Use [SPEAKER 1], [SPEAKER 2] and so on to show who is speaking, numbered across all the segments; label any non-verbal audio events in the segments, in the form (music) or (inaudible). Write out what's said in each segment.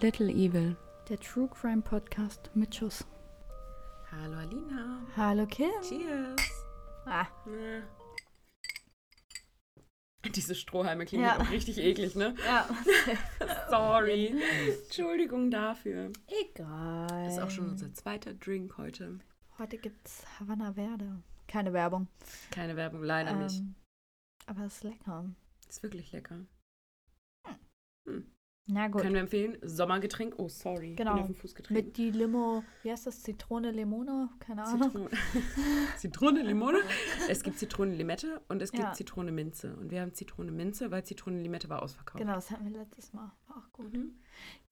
[SPEAKER 1] Little Evil.
[SPEAKER 2] Der True Crime Podcast mit Schuss.
[SPEAKER 1] Hallo Alina.
[SPEAKER 2] Hallo Kim.
[SPEAKER 1] Cheers.
[SPEAKER 2] Ah,
[SPEAKER 1] Ja. (laughs) Diese Strohhalme klingen
[SPEAKER 2] Ja.
[SPEAKER 1] auch richtig eklig, ne?
[SPEAKER 2] ja. (laughs)
[SPEAKER 1] Sorry. Entschuldigung dafür.
[SPEAKER 2] Egal.
[SPEAKER 1] Das ist auch schon unser zweiter Drink heute.
[SPEAKER 2] Heute gibt's Havana Verde. Keine Werbung.
[SPEAKER 1] Keine Werbung, leider nicht.
[SPEAKER 2] Ähm, aber es ist lecker.
[SPEAKER 1] Ist wirklich lecker.
[SPEAKER 2] Na gut.
[SPEAKER 1] Können wir empfehlen? Sommergetränk. Oh, sorry.
[SPEAKER 2] Genau.
[SPEAKER 1] Bin auf den Fuß getreten.
[SPEAKER 2] Mit die Limo, wie heißt das? Zitrone, Limone? Keine Ahnung.
[SPEAKER 1] Zitrone. (laughs) Zitrone, Limone. Es gibt Zitrone, Limette und es gibt
[SPEAKER 2] Ja.
[SPEAKER 1] Zitrone, Minze. Und wir haben Zitrone, Minze, weil Zitrone, Limette war ausverkauft.
[SPEAKER 2] Genau, das hatten wir letztes Mal. War auch gut.
[SPEAKER 1] Mhm.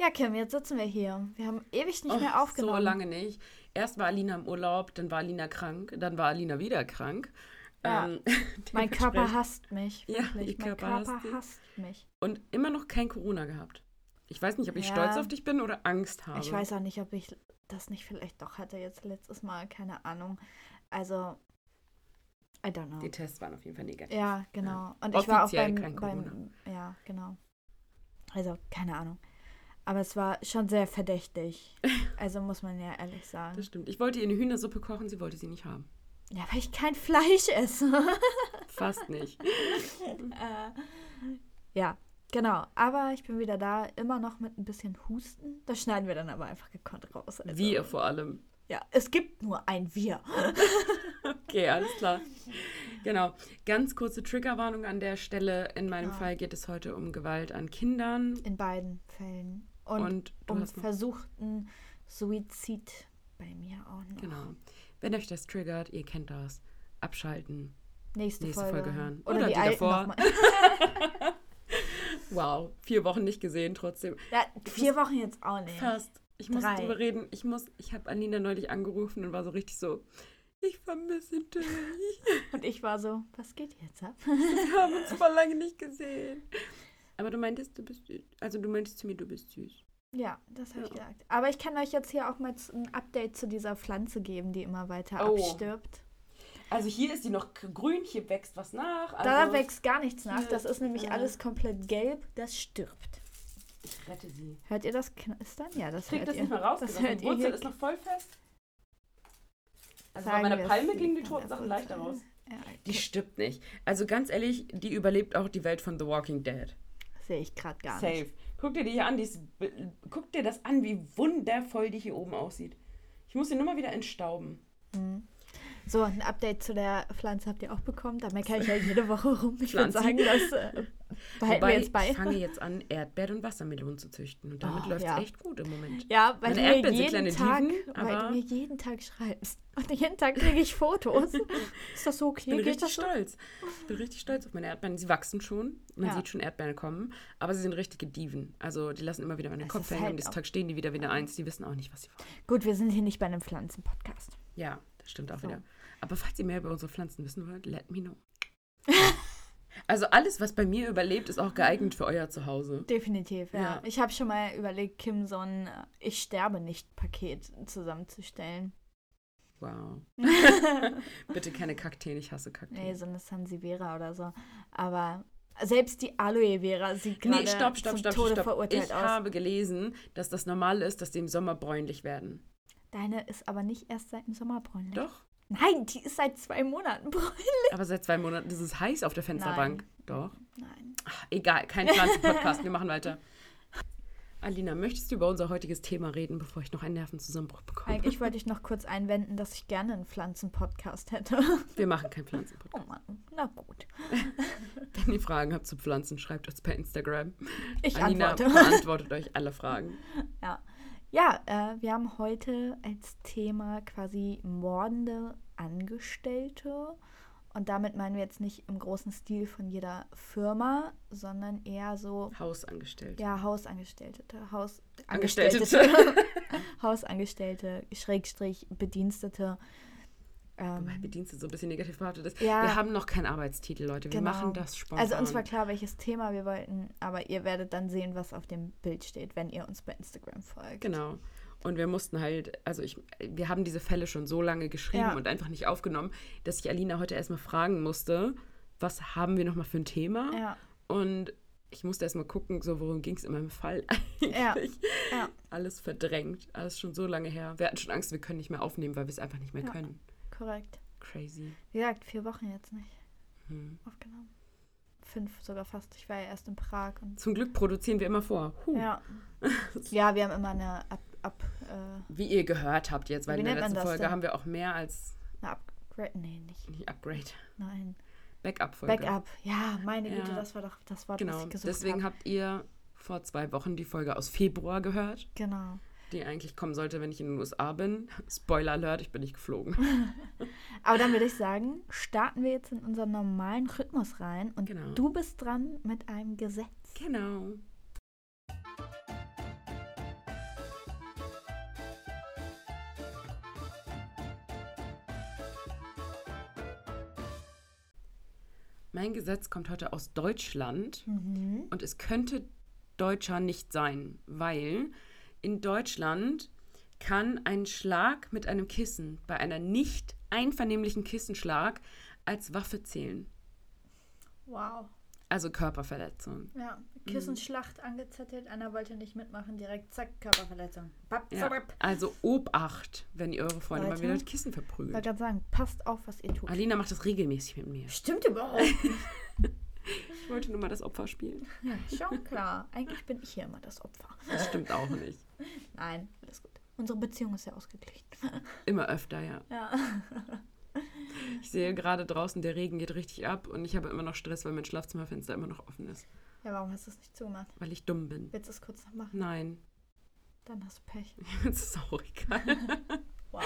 [SPEAKER 2] Ja, Kim, jetzt sitzen wir hier. Wir haben ewig nicht
[SPEAKER 1] Och,
[SPEAKER 2] mehr aufgenommen.
[SPEAKER 1] So lange nicht. Erst war Alina im Urlaub, dann war Alina krank, dann war Alina wieder krank.
[SPEAKER 2] Ja.
[SPEAKER 1] Ähm, (laughs)
[SPEAKER 2] Mein Körper hasst mich.
[SPEAKER 1] Ja,
[SPEAKER 2] Wirklich.
[SPEAKER 1] ihr
[SPEAKER 2] mein
[SPEAKER 1] Körper hasst
[SPEAKER 2] Körper
[SPEAKER 1] dich.
[SPEAKER 2] hasst mich.
[SPEAKER 1] Und immer noch kein Corona gehabt. Ich weiß nicht, ob ich
[SPEAKER 2] Ja.
[SPEAKER 1] stolz auf dich bin oder Angst habe.
[SPEAKER 2] Ich weiß auch nicht, ob ich das nicht vielleicht doch hatte jetzt letztes Mal. Keine Ahnung. Also, I don't know.
[SPEAKER 1] Die Tests waren auf jeden Fall negativ.
[SPEAKER 2] Ja, genau. Und ich war auch
[SPEAKER 1] Offiziell
[SPEAKER 2] beim,
[SPEAKER 1] kein
[SPEAKER 2] beim. Ja, genau. Also, keine Ahnung. Aber es war schon sehr verdächtig. (laughs) Also, muss man ja ehrlich sagen.
[SPEAKER 1] Das stimmt. Ich wollte ihr eine Hühnersuppe kochen, sie wollte sie nicht haben.
[SPEAKER 2] Ja, weil ich kein Fleisch esse. (laughs)
[SPEAKER 1] Fast nicht.
[SPEAKER 2] äh, ja, genau. Aber ich bin wieder da, immer noch mit ein bisschen Husten. Das schneiden wir dann aber einfach gekonnt raus. Also,
[SPEAKER 1] Wir vor allem.
[SPEAKER 2] Ja, es gibt nur ein Wir. (laughs)
[SPEAKER 1] Okay, alles klar. Genau. Ganz kurze Triggerwarnung an der Stelle. In meinem
[SPEAKER 2] Ja.
[SPEAKER 1] Fall geht es heute um Gewalt an Kindern.
[SPEAKER 2] In beiden Fällen. Und,
[SPEAKER 1] Und,
[SPEAKER 2] um versuchten Suizid bei mir auch noch.
[SPEAKER 1] Genau. Wenn euch das triggert, ihr kennt das. Abschalten.
[SPEAKER 2] Nächste,
[SPEAKER 1] Nächste
[SPEAKER 2] Folge.
[SPEAKER 1] Folge hören.
[SPEAKER 2] Oder,
[SPEAKER 1] Oder
[SPEAKER 2] die,
[SPEAKER 1] die davor. (laughs) Wow. Vier Wochen nicht gesehen, trotzdem.
[SPEAKER 2] ja, vier Wochen jetzt auch nicht.
[SPEAKER 1] Fast. Ich muss
[SPEAKER 2] Drei.
[SPEAKER 1] drüber reden. Ich muss, ich habe Alina neulich angerufen und war so richtig so, ich vermisse dich. (laughs)
[SPEAKER 2] Und ich war so, was geht jetzt ab?
[SPEAKER 1] Wir haben uns (laughs) voll lange nicht gesehen. Aber du meintest, du bist. Also du meintest zu mir, du bist süß.
[SPEAKER 2] Ja, das habe ich
[SPEAKER 1] Ja.
[SPEAKER 2] gesagt. Aber ich kann euch jetzt hier auch mal ein Update zu dieser Pflanze geben, die immer weiter
[SPEAKER 1] Oh.
[SPEAKER 2] abstirbt.
[SPEAKER 1] Also hier ist die noch grün, hier wächst was nach.
[SPEAKER 2] Da
[SPEAKER 1] Also
[SPEAKER 2] wächst gar nichts nach. Das ist nämlich
[SPEAKER 1] äh,
[SPEAKER 2] alles komplett gelb. Das stirbt.
[SPEAKER 1] Ich rette sie.
[SPEAKER 2] Hört ihr das knistern? Ja, das
[SPEAKER 1] Ich krieg
[SPEAKER 2] hört
[SPEAKER 1] das
[SPEAKER 2] ihr.
[SPEAKER 1] nicht mehr raus.
[SPEAKER 2] Das
[SPEAKER 1] Die
[SPEAKER 2] hört
[SPEAKER 1] Wurzel
[SPEAKER 2] hier.
[SPEAKER 1] ist noch voll fest. Also bei meiner Palme gingen die toten Sachen leichter raus.
[SPEAKER 2] Ja,
[SPEAKER 1] Die
[SPEAKER 2] okay.
[SPEAKER 1] stirbt nicht. Also ganz ehrlich, die überlebt auch die Welt von The Walking Dead.
[SPEAKER 2] Sehe ich gerade gar
[SPEAKER 1] Safe.
[SPEAKER 2] nicht.
[SPEAKER 1] Guck dir die hier an, die ist, guck dir das an, wie wundervoll die hier oben aussieht. Ich muss sie nur mal wieder entstauben.
[SPEAKER 2] Mhm. So, ein Update zu der Pflanze habt ihr auch bekommen. Da meckere ich ja jede Woche rum. Ich würde sagen, das äh, behalten
[SPEAKER 1] Wobei,
[SPEAKER 2] wir jetzt bei.
[SPEAKER 1] ich fange jetzt an, Erdbeeren und Wassermelonen zu züchten. Und damit
[SPEAKER 2] Oh,
[SPEAKER 1] läuft es
[SPEAKER 2] ja.
[SPEAKER 1] echt gut im Moment.
[SPEAKER 2] Ja, weil
[SPEAKER 1] Meine
[SPEAKER 2] du, mir
[SPEAKER 1] Erdbeeren
[SPEAKER 2] jeden Tag,
[SPEAKER 1] Diven,
[SPEAKER 2] weil du mir jeden Tag schreibst. Und jeden Tag kriege ich Fotos. (laughs) Ist das so
[SPEAKER 1] Ich
[SPEAKER 2] okay?
[SPEAKER 1] bin
[SPEAKER 2] Geht
[SPEAKER 1] richtig
[SPEAKER 2] das so?
[SPEAKER 1] stolz. Ich bin richtig stolz auf meine Erdbeeren. Sie wachsen schon. Man
[SPEAKER 2] Ja.
[SPEAKER 1] sieht schon Erdbeeren kommen. Aber sie sind richtige Diven. Also die lassen immer wieder meinen
[SPEAKER 2] Es
[SPEAKER 1] Kopf hängen.
[SPEAKER 2] halt
[SPEAKER 1] Am nächsten Tag stehen die wieder wieder eins. Die wissen auch nicht, was sie wollen.
[SPEAKER 2] Gut, wir sind hier nicht bei einem Pflanzen-Podcast.
[SPEAKER 1] Ja, das stimmt auch
[SPEAKER 2] So.
[SPEAKER 1] wieder. Aber falls ihr mehr über unsere Pflanzen wissen wollt, let me know. (laughs) also alles, was bei mir überlebt, ist auch geeignet für euer Zuhause.
[SPEAKER 2] Definitiv, ja.
[SPEAKER 1] Ja.
[SPEAKER 2] Ich habe schon mal überlegt, Kim so ein äh, Ich sterbe nicht-Paket zusammenzustellen.
[SPEAKER 1] Wow. (laughs) Bitte keine Kakteen, ich hasse Kakteen.
[SPEAKER 2] Nee, so eine Sansevieria oder so. Aber selbst die Aloe Vera sieht gerade
[SPEAKER 1] Nee, stopp, stopp,
[SPEAKER 2] zum
[SPEAKER 1] stopp,
[SPEAKER 2] Tode
[SPEAKER 1] stopp.
[SPEAKER 2] verurteilt
[SPEAKER 1] Ich
[SPEAKER 2] aus.
[SPEAKER 1] habe gelesen, dass das normal ist, dass die im Sommer bräunlich werden.
[SPEAKER 2] Deine ist aber nicht erst seit dem Sommer bräunlich.
[SPEAKER 1] Doch.
[SPEAKER 2] Nein, die ist seit zwei Monaten (laughs) bräunlich.
[SPEAKER 1] Aber seit zwei Monaten ist es heiß auf der Fensterbank. Doch.
[SPEAKER 2] Nein.
[SPEAKER 1] Ach, egal, kein Pflanzen-Podcast, wir machen weiter. Alina, möchtest du über unser heutiges Thema reden, bevor ich noch einen Nervenzusammenbruch bekomme?
[SPEAKER 2] Eigentlich wollte ich noch kurz einwenden, dass ich gerne einen Pflanzen-Podcast hätte. (laughs)
[SPEAKER 1] Wir machen keinen Pflanzen-Podcast.
[SPEAKER 2] Oh Mann, na gut. (laughs)
[SPEAKER 1] Wenn ihr Fragen habt zu Pflanzen, schreibt uns per Instagram.
[SPEAKER 2] Ich
[SPEAKER 1] Alina
[SPEAKER 2] antworte.
[SPEAKER 1] beantwortet euch alle Fragen.
[SPEAKER 2] Ja, ja äh, wir haben heute als Thema quasi mordende Angestellte. Und damit meinen wir jetzt nicht im großen Stil von jeder Firma, sondern eher so,
[SPEAKER 1] Hausangestellte.
[SPEAKER 2] ja, Hausangestellte, Haus
[SPEAKER 1] Angestellte. (laughs)
[SPEAKER 2] Hausangestellte, Schrägstrich, Bedienstete.
[SPEAKER 1] Wobei
[SPEAKER 2] Ähm,
[SPEAKER 1] Bedienstete so ein bisschen negativ behaftet ist.
[SPEAKER 2] Ja.
[SPEAKER 1] Wir haben noch keinen Arbeitstitel, Leute. Wir
[SPEAKER 2] Genau.
[SPEAKER 1] machen das spontan.
[SPEAKER 2] also uns war klar, welches Thema wir wollten, aber ihr werdet dann sehen, was auf dem Bild steht, wenn ihr uns bei Instagram folgt.
[SPEAKER 1] Genau. Und wir mussten halt, also ich, wir haben diese Fälle schon so lange geschrieben
[SPEAKER 2] Ja.
[SPEAKER 1] und einfach nicht aufgenommen, dass ich Alina heute erstmal fragen musste, was haben wir nochmal für ein Thema?
[SPEAKER 2] Ja,
[SPEAKER 1] Und ich musste erst mal gucken, so worum ging es in meinem Fall (laughs)
[SPEAKER 2] Ja,
[SPEAKER 1] eigentlich.
[SPEAKER 2] ja.
[SPEAKER 1] Alles verdrängt. Alles schon so lange her. Wir hatten schon Angst, wir können nicht mehr aufnehmen, weil wir es einfach nicht mehr
[SPEAKER 2] Ja.
[SPEAKER 1] können.
[SPEAKER 2] Korrekt.
[SPEAKER 1] Crazy.
[SPEAKER 2] Wie gesagt, vier Wochen jetzt nicht
[SPEAKER 1] Hm.
[SPEAKER 2] aufgenommen. Fünf sogar fast. Ich war ja erst in Prag und
[SPEAKER 1] Zum Glück produzieren wir immer vor. Huh.
[SPEAKER 2] ja. (laughs) ja, wir haben immer eine Ab, Ab äh,
[SPEAKER 1] Wie ihr gehört habt jetzt, weil in der letzten Folge
[SPEAKER 2] denn?
[SPEAKER 1] haben wir auch mehr als
[SPEAKER 2] eine Upgrade. Nee, nicht.
[SPEAKER 1] nicht Upgrade.
[SPEAKER 2] Nein.
[SPEAKER 1] Backup-Folge.
[SPEAKER 2] Backup. Ja, meine Güte,
[SPEAKER 1] Ja.
[SPEAKER 2] das war doch das Wort, was
[SPEAKER 1] Genau.
[SPEAKER 2] ich gesucht
[SPEAKER 1] Deswegen
[SPEAKER 2] habe.
[SPEAKER 1] habt ihr vor zwei Wochen die Folge aus Februar gehört,
[SPEAKER 2] Genau.
[SPEAKER 1] Die eigentlich kommen sollte, wenn ich in den USA bin. (laughs) Spoiler Alert, ich bin nicht geflogen. (laughs)
[SPEAKER 2] Aber dann würde ich sagen, starten wir jetzt in unseren normalen Rhythmus rein und
[SPEAKER 1] Genau.
[SPEAKER 2] du bist dran mit einem Gesetz.
[SPEAKER 1] genau. Mein Gesetz kommt heute aus Deutschland
[SPEAKER 2] Mhm.
[SPEAKER 1] und es könnte deutscher nicht sein, weil in Deutschland kann ein Schlag mit einem Kissen bei einer nicht einvernehmlichen Kissenschlag als Waffe zählen.
[SPEAKER 2] Wow.
[SPEAKER 1] Also Körperverletzung.
[SPEAKER 2] Ja, Kissenschlacht angezettelt, einer wollte nicht mitmachen, direkt zack, Körperverletzung. Bap,
[SPEAKER 1] Ja. Also Obacht, wenn ihr eure Freunde mal wieder mit Kissen
[SPEAKER 2] Ich wollte
[SPEAKER 1] verprügelt.
[SPEAKER 2] gerade sagen, passt auf, was ihr tut.
[SPEAKER 1] Alina macht das regelmäßig mit mir.
[SPEAKER 2] Stimmt überhaupt nicht. (laughs) (laughs)
[SPEAKER 1] Ich wollte nur mal das Opfer spielen.
[SPEAKER 2] Ja, schon klar. Eigentlich bin ich hier immer das Opfer.
[SPEAKER 1] Das stimmt auch nicht.
[SPEAKER 2] Nein, alles gut. Unsere Beziehung ist ja ausgeglichen.
[SPEAKER 1] Immer öfter, ja.
[SPEAKER 2] Ja. (laughs)
[SPEAKER 1] Ich sehe gerade draußen, der Regen geht richtig ab und ich habe immer noch Stress, weil mein Schlafzimmerfenster immer noch offen ist.
[SPEAKER 2] Ja, warum hast du es nicht zugemacht?
[SPEAKER 1] Weil ich dumm bin.
[SPEAKER 2] Willst du es kurz noch machen?
[SPEAKER 1] Nein,
[SPEAKER 2] Dann hast du Pech. (laughs)
[SPEAKER 1] das ist auch egal. (laughs)
[SPEAKER 2] Wow.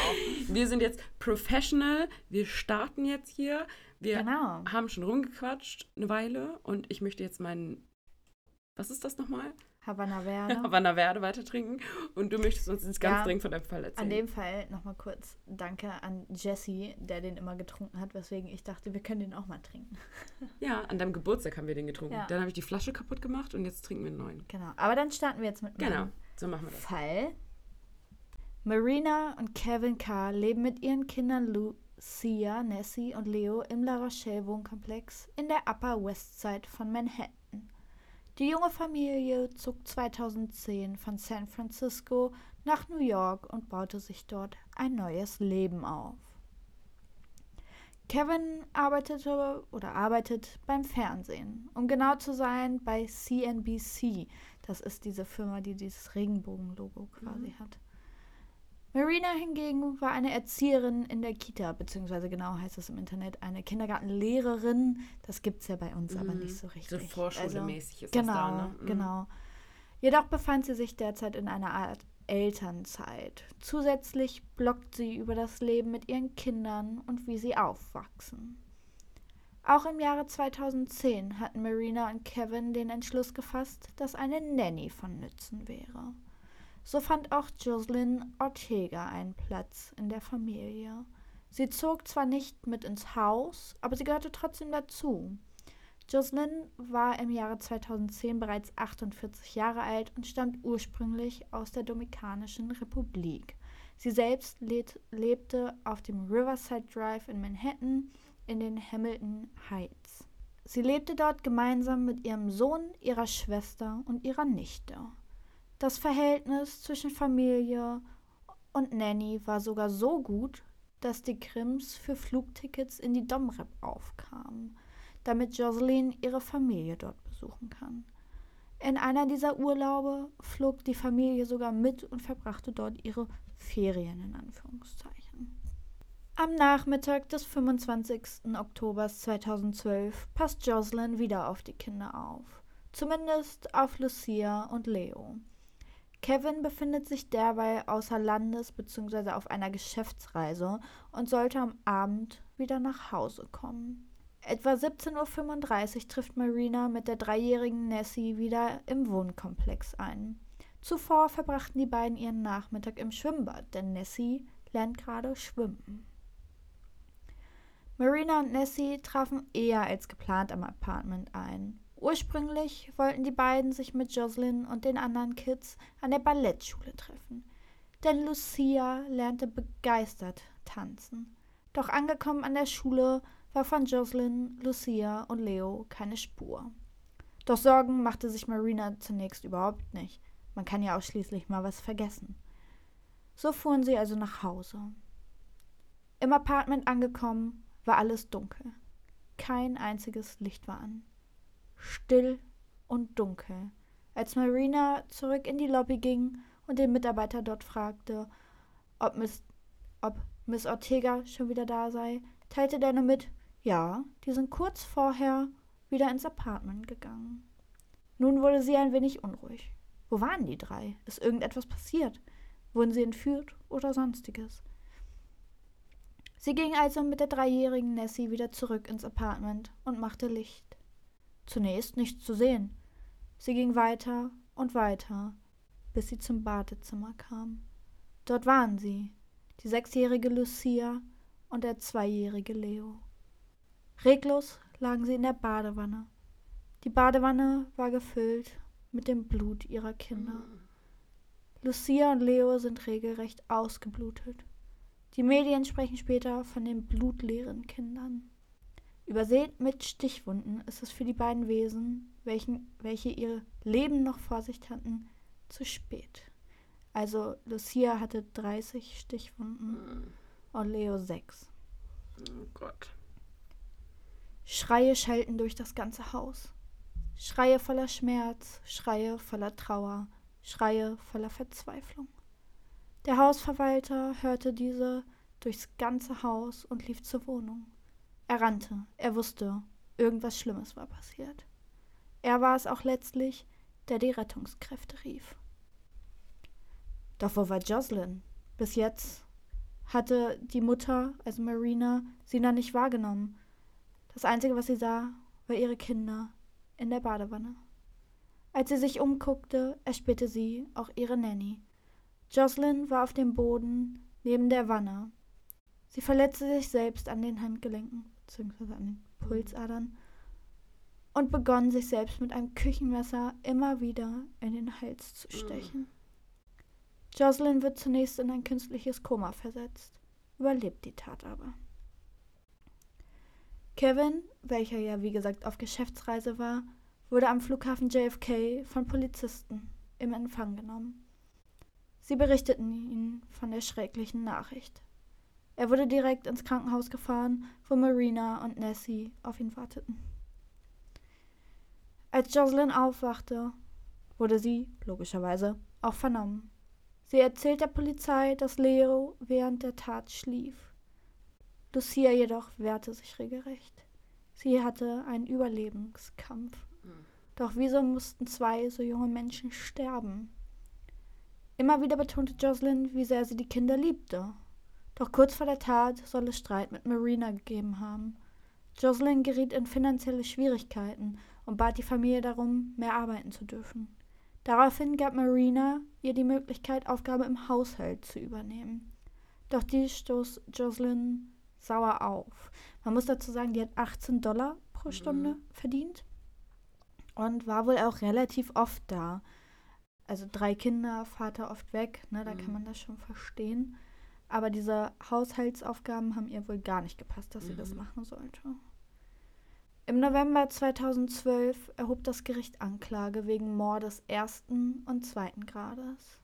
[SPEAKER 1] Wir sind jetzt professional. Wir starten jetzt hier. Wir
[SPEAKER 2] Genau.
[SPEAKER 1] haben schon rumgequatscht eine Weile und ich möchte jetzt meinen. Was ist das nochmal?
[SPEAKER 2] Havanna (laughs) Verde.
[SPEAKER 1] Havanna Verde weiter trinken. Und du möchtest uns jetzt ganz
[SPEAKER 2] Ja,
[SPEAKER 1] dringend von deinem Fall erzählen.
[SPEAKER 2] An dem Fall nochmal kurz Danke an Jesse, der den immer getrunken hat, weswegen ich dachte, wir können den auch mal trinken. (laughs)
[SPEAKER 1] ja, an deinem Geburtstag haben wir den getrunken.
[SPEAKER 2] Ja.
[SPEAKER 1] Dann habe ich die Flasche kaputt gemacht und jetzt trinken wir einen neuen.
[SPEAKER 2] Genau. Aber dann starten wir jetzt mit
[SPEAKER 1] Genau, so machen wir das.
[SPEAKER 2] Fall. Marina und Kevin Carr leben mit ihren Kindern Lucia, Nessie und Leo im La Rochelle Wohnkomplex in der Upper West Side von Manhattan. Die junge Familie zog 2010 von San Francisco nach New York und baute sich dort ein neues Leben auf. Kevin arbeitete oder arbeitet beim Fernsehen, um genau zu sein bei CNBC. Das ist diese Firma, die dieses Regenbogen-Logo quasi hat. Marina hingegen war eine Erzieherin in der Kita, beziehungsweise genau heißt es im Internet eine Kindergartenlehrerin. Das gibt es ja bei uns aber
[SPEAKER 1] Mhm.
[SPEAKER 2] nicht so richtig.
[SPEAKER 1] So Vorschule-mäßig ist
[SPEAKER 2] genau,
[SPEAKER 1] das da, ne? Mhm.
[SPEAKER 2] Genau. Jedoch befand sie sich derzeit in einer Art Elternzeit. Zusätzlich bloggt sie über das Leben mit ihren Kindern und wie sie aufwachsen. Auch im Jahre 2010 hatten Marina und Kevin den Entschluss gefasst, dass eine Nanny von Nützen wäre. So fand auch Jocelyn Ortega einen Platz in der Familie. Sie zog zwar nicht mit ins Haus, aber sie gehörte trotzdem dazu. Jocelyn war im Jahre 2010 bereits 48 Jahre alt und stammt ursprünglich aus der Dominikanischen Republik. Sie selbst lebte auf dem Riverside Drive in Manhattan in den Hamilton Heights. Sie lebte dort gemeinsam mit ihrem Sohn, ihrer Schwester und ihrer Nichte. Das Verhältnis zwischen Familie und Nanny war sogar so gut, dass die Krims für Flugtickets in die Domrep aufkamen, damit Jocelyn ihre Familie dort besuchen kann. In einer dieser Urlaube flog die Familie sogar mit und verbrachte dort ihre Ferien in Anführungszeichen. Am Nachmittag des 25. Oktobers 2012 passt Jocelyn wieder auf die Kinder auf. Zumindest auf Lucia und Leo. Kevin befindet sich derweil außer Landes bzw. auf einer Geschäftsreise und sollte am Abend wieder nach Hause kommen. Etwa 17.35 Uhr trifft Marina mit der dreijährigen Nessie wieder im Wohnkomplex ein. Zuvor verbrachten die beiden ihren Nachmittag im Schwimmbad, denn Nessie lernt gerade schwimmen. Marina und Nessie trafen eher als geplant am Apartment ein. Ursprünglich wollten die beiden sich mit Jocelyn und den anderen Kids an der Ballettschule treffen. Denn Lucia lernte begeistert tanzen. Doch angekommen an der Schule war von Jocelyn, Lucia und Leo keine Spur. Doch Sorgen machte sich Marina zunächst überhaupt nicht. Man kann ja auch schließlich mal was vergessen. So fuhren sie also nach Hause. Im Apartment angekommen, war alles dunkel. Kein einziges Licht war an. Still und dunkel. Als Marina zurück in die Lobby ging und den Mitarbeiter dort fragte, ob Miss, ob Miss Ortega schon wieder da sei, teilte der nur mit, ja, die sind kurz vorher wieder ins Apartment gegangen. Nun wurde sie ein wenig unruhig. Wo waren die drei? Ist irgendetwas passiert? Wurden sie entführt oder sonstiges? Sie ging also mit der dreijährigen Nessie wieder zurück ins Apartment und machte Licht. Zunächst nichts zu sehen. Sie ging weiter und weiter, bis sie zum Badezimmer kam. Dort waren sie, die sechsjährige Lucia und der zweijährige Leo. Reglos lagen sie in der Badewanne. Die Badewanne war gefüllt mit dem Blut ihrer Kinder. Lucia und Leo sind regelrecht ausgeblutet. Die Medien sprechen später von den blutleeren Kindern. Übersät mit Stichwunden ist es für die beiden Wesen, welchen, welche ihr Leben noch vor sich hatten, zu spät. Also Lucia hatte 30 Stichwunden und Leo 6.
[SPEAKER 1] Oh Gott.
[SPEAKER 2] Schreie schellten durch das ganze Haus. Schreie voller Schmerz, Schreie voller Trauer, Schreie voller Verzweiflung. Der Hausverwalter hörte diese durchs ganze Haus und lief zur Wohnung. Er rannte, er wusste, irgendwas Schlimmes war passiert. Er war es auch letztlich, der die Rettungskräfte rief. Doch wo war Jocelyn? Bis jetzt hatte die Mutter, also Marina, sie noch nicht wahrgenommen. Das Einzige, was sie sah, war ihre Kinder in der Badewanne. Als sie sich umguckte, erspähte sie auch ihre Nanny. Jocelyn war auf dem Boden neben der Wanne. Sie verletzte sich selbst an den Handgelenken bzw. an den Pulsadern und begann sich selbst mit einem Küchenmesser immer wieder in den Hals zu stechen. Jocelyn wird zunächst in ein künstliches Koma versetzt, überlebt die Tat aber. Kevin, welcher ja wie gesagt auf Geschäftsreise war, wurde am Flughafen JFK von Polizisten im Empfang genommen. Sie berichteten ihm von der schrecklichen Nachricht. Er wurde direkt ins Krankenhaus gefahren, wo Marina und Nessie auf ihn warteten. Als Jocelyn aufwachte, wurde sie, logischerweise, auch vernommen. Sie erzählt der Polizei, dass Leo während der Tat schlief. Lucia jedoch wehrte sich regelrecht. Sie hatte einen Überlebenskampf. Doch wieso mussten zwei so junge Menschen sterben? Immer wieder betonte Jocelyn, wie sehr sie die Kinder liebte. Doch kurz vor der Tat soll es Streit mit Marina gegeben haben. Jocelyn geriet in finanzielle Schwierigkeiten und bat die Familie darum, mehr arbeiten zu dürfen. Daraufhin gab Marina ihr die Möglichkeit, Aufgabe im Haushalt zu übernehmen. Doch dies stoß Jocelyn sauer auf. Man muss dazu sagen, die hat 18 Dollar pro. Stunde mhm. verdient und war wohl auch relativ oft da. Also drei Kinder, Vater oft weg, ne, da mhm. kann man das schon verstehen. Aber diese Haushaltsaufgaben haben ihr wohl gar nicht gepasst, dass mhm. sie das mhm. machen sollte. Im November 2012 erhob das Gericht Anklage wegen Mordes ersten und zweiten Grades.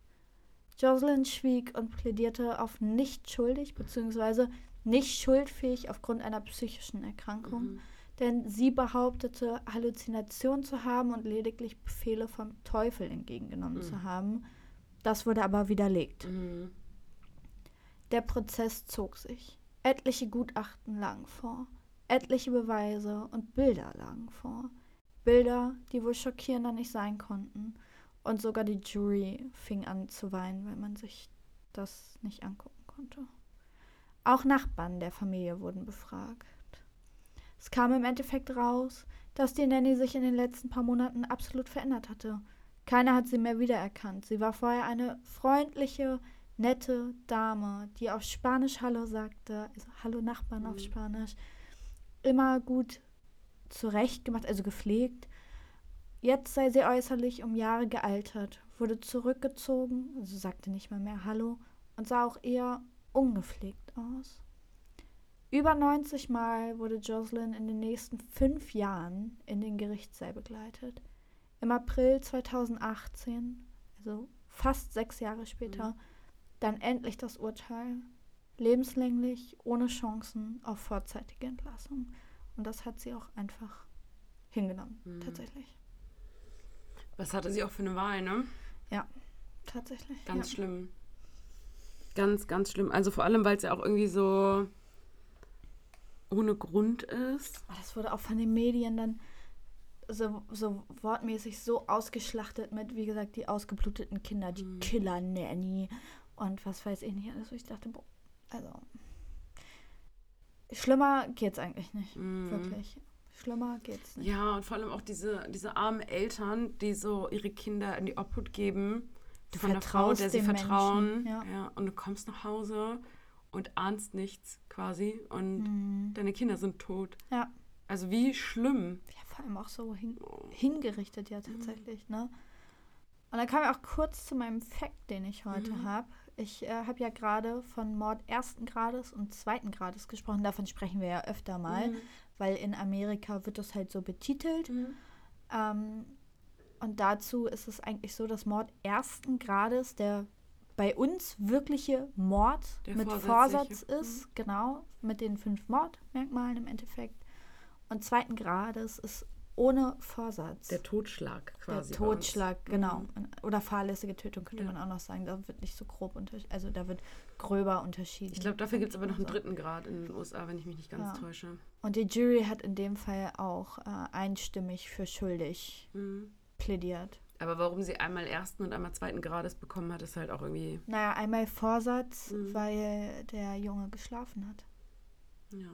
[SPEAKER 2] Jocelyn schwieg und plädierte auf nicht schuldig bzw nicht schuldfähig aufgrund einer psychischen Erkrankung, mhm. denn sie behauptete, Halluzinationen zu haben und lediglich Befehle vom Teufel entgegengenommen mhm. zu haben. Das wurde aber widerlegt. Mhm. Der Prozess zog sich. Etliche Gutachten lagen vor, etliche Beweise und Bilder lagen vor. Bilder, die wohl schockierender nicht sein konnten. Und sogar die Jury fing an zu weinen, weil man sich das nicht angucken konnte. Auch Nachbarn der Familie wurden befragt. Es kam im Endeffekt raus, dass die Nanny sich in den letzten paar Monaten absolut verändert hatte. Keiner hat sie mehr wiedererkannt. Sie war vorher eine freundliche, nette Dame, die auf Spanisch Hallo sagte, also Hallo Nachbarn mhm. auf Spanisch, immer gut zurechtgemacht, also gepflegt. Jetzt sei sie äußerlich um Jahre gealtert, wurde zurückgezogen, also sagte nicht mal mehr Hallo und sah auch eher ungepflegt aus. Über 90 Mal wurde Jocelyn in den nächsten fünf Jahren in den Gerichtssaal begleitet. Im April 2018, also fast sechs Jahre später,
[SPEAKER 1] Mhm.
[SPEAKER 2] Dann endlich das Urteil. Lebenslänglich, ohne Chancen auf vorzeitige Entlassung. Und das hat sie auch einfach hingenommen,
[SPEAKER 1] Mhm.
[SPEAKER 2] tatsächlich.
[SPEAKER 1] Was hatte sie auch für eine Wahl, ne?
[SPEAKER 2] Tatsächlich.
[SPEAKER 1] Ganz
[SPEAKER 2] ja.
[SPEAKER 1] schlimm. Ganz, ganz schlimm. Also vor allem, weil es ja auch irgendwie so ohne Grund ist.
[SPEAKER 2] Aber Das wurde auch von den Medien dann so, so wortmäßig so ausgeschlachtet mit, wie gesagt, die ausgebluteten Kinder, die
[SPEAKER 1] Mhm.
[SPEAKER 2] Killer-Nanny und was weiß ich nicht alles. Ich dachte, boah, also schlimmer geht's eigentlich nicht,
[SPEAKER 1] Mhm.
[SPEAKER 2] wirklich. Schlimmer geht's nicht.
[SPEAKER 1] Ja, und vor allem auch diese, diese armen Eltern, die so ihre Kinder in die Obhut geben.
[SPEAKER 2] Du
[SPEAKER 1] von der Frau, der sie vertrauen.
[SPEAKER 2] Menschen, ja.
[SPEAKER 1] und du kommst nach Hause und ahnst nichts quasi. Und
[SPEAKER 2] Mhm.
[SPEAKER 1] deine Kinder sind tot.
[SPEAKER 2] Ja.
[SPEAKER 1] Also wie schlimm.
[SPEAKER 2] Ja, vor allem auch so hin,
[SPEAKER 1] Oh.
[SPEAKER 2] hingerichtet ja tatsächlich, ne? Und dann kam ich auch kurz zu meinem Fact, den ich heute
[SPEAKER 1] Mhm.
[SPEAKER 2] habe. Ich äh, habe ja gerade von Mord ersten Grades und zweiten Grades gesprochen. Davon sprechen wir ja öfter mal,
[SPEAKER 1] Mhm.
[SPEAKER 2] weil in Amerika wird das halt so betitelt.
[SPEAKER 1] Mhm.
[SPEAKER 2] Ähm, und dazu ist es eigentlich so, dass Mord ersten Grades der bei uns wirkliche Mord
[SPEAKER 1] Der
[SPEAKER 2] mit. Vorsatz ist, genau, mit den fünf Mordmerkmalen im Endeffekt. Und zweiten Grades ist ohne Vorsatz.
[SPEAKER 1] Der Totschlag quasi.
[SPEAKER 2] Der. Totschlag, genau.
[SPEAKER 1] Mhm.
[SPEAKER 2] Oder fahrlässige Tötung könnte
[SPEAKER 1] Ja.
[SPEAKER 2] man auch noch sagen. Da wird nicht so grob unterschieden. Also da wird gröber unterschieden.
[SPEAKER 1] Ich glaube, dafür gibt es aber noch einen
[SPEAKER 2] Also.
[SPEAKER 1] dritten Grad in den USA, wenn ich mich nicht ganz
[SPEAKER 2] Ja.
[SPEAKER 1] täusche.
[SPEAKER 2] Und die Jury hat in dem Fall auch äh, einstimmig für schuldig
[SPEAKER 1] Mhm.
[SPEAKER 2] plädiert.
[SPEAKER 1] Aber warum sie einmal ersten und einmal zweiten Grades bekommen hat, ist halt auch irgendwie.
[SPEAKER 2] Naja, einmal Vorsatz,
[SPEAKER 1] Mhm.
[SPEAKER 2] weil der Junge geschlafen hat.
[SPEAKER 1] Ja.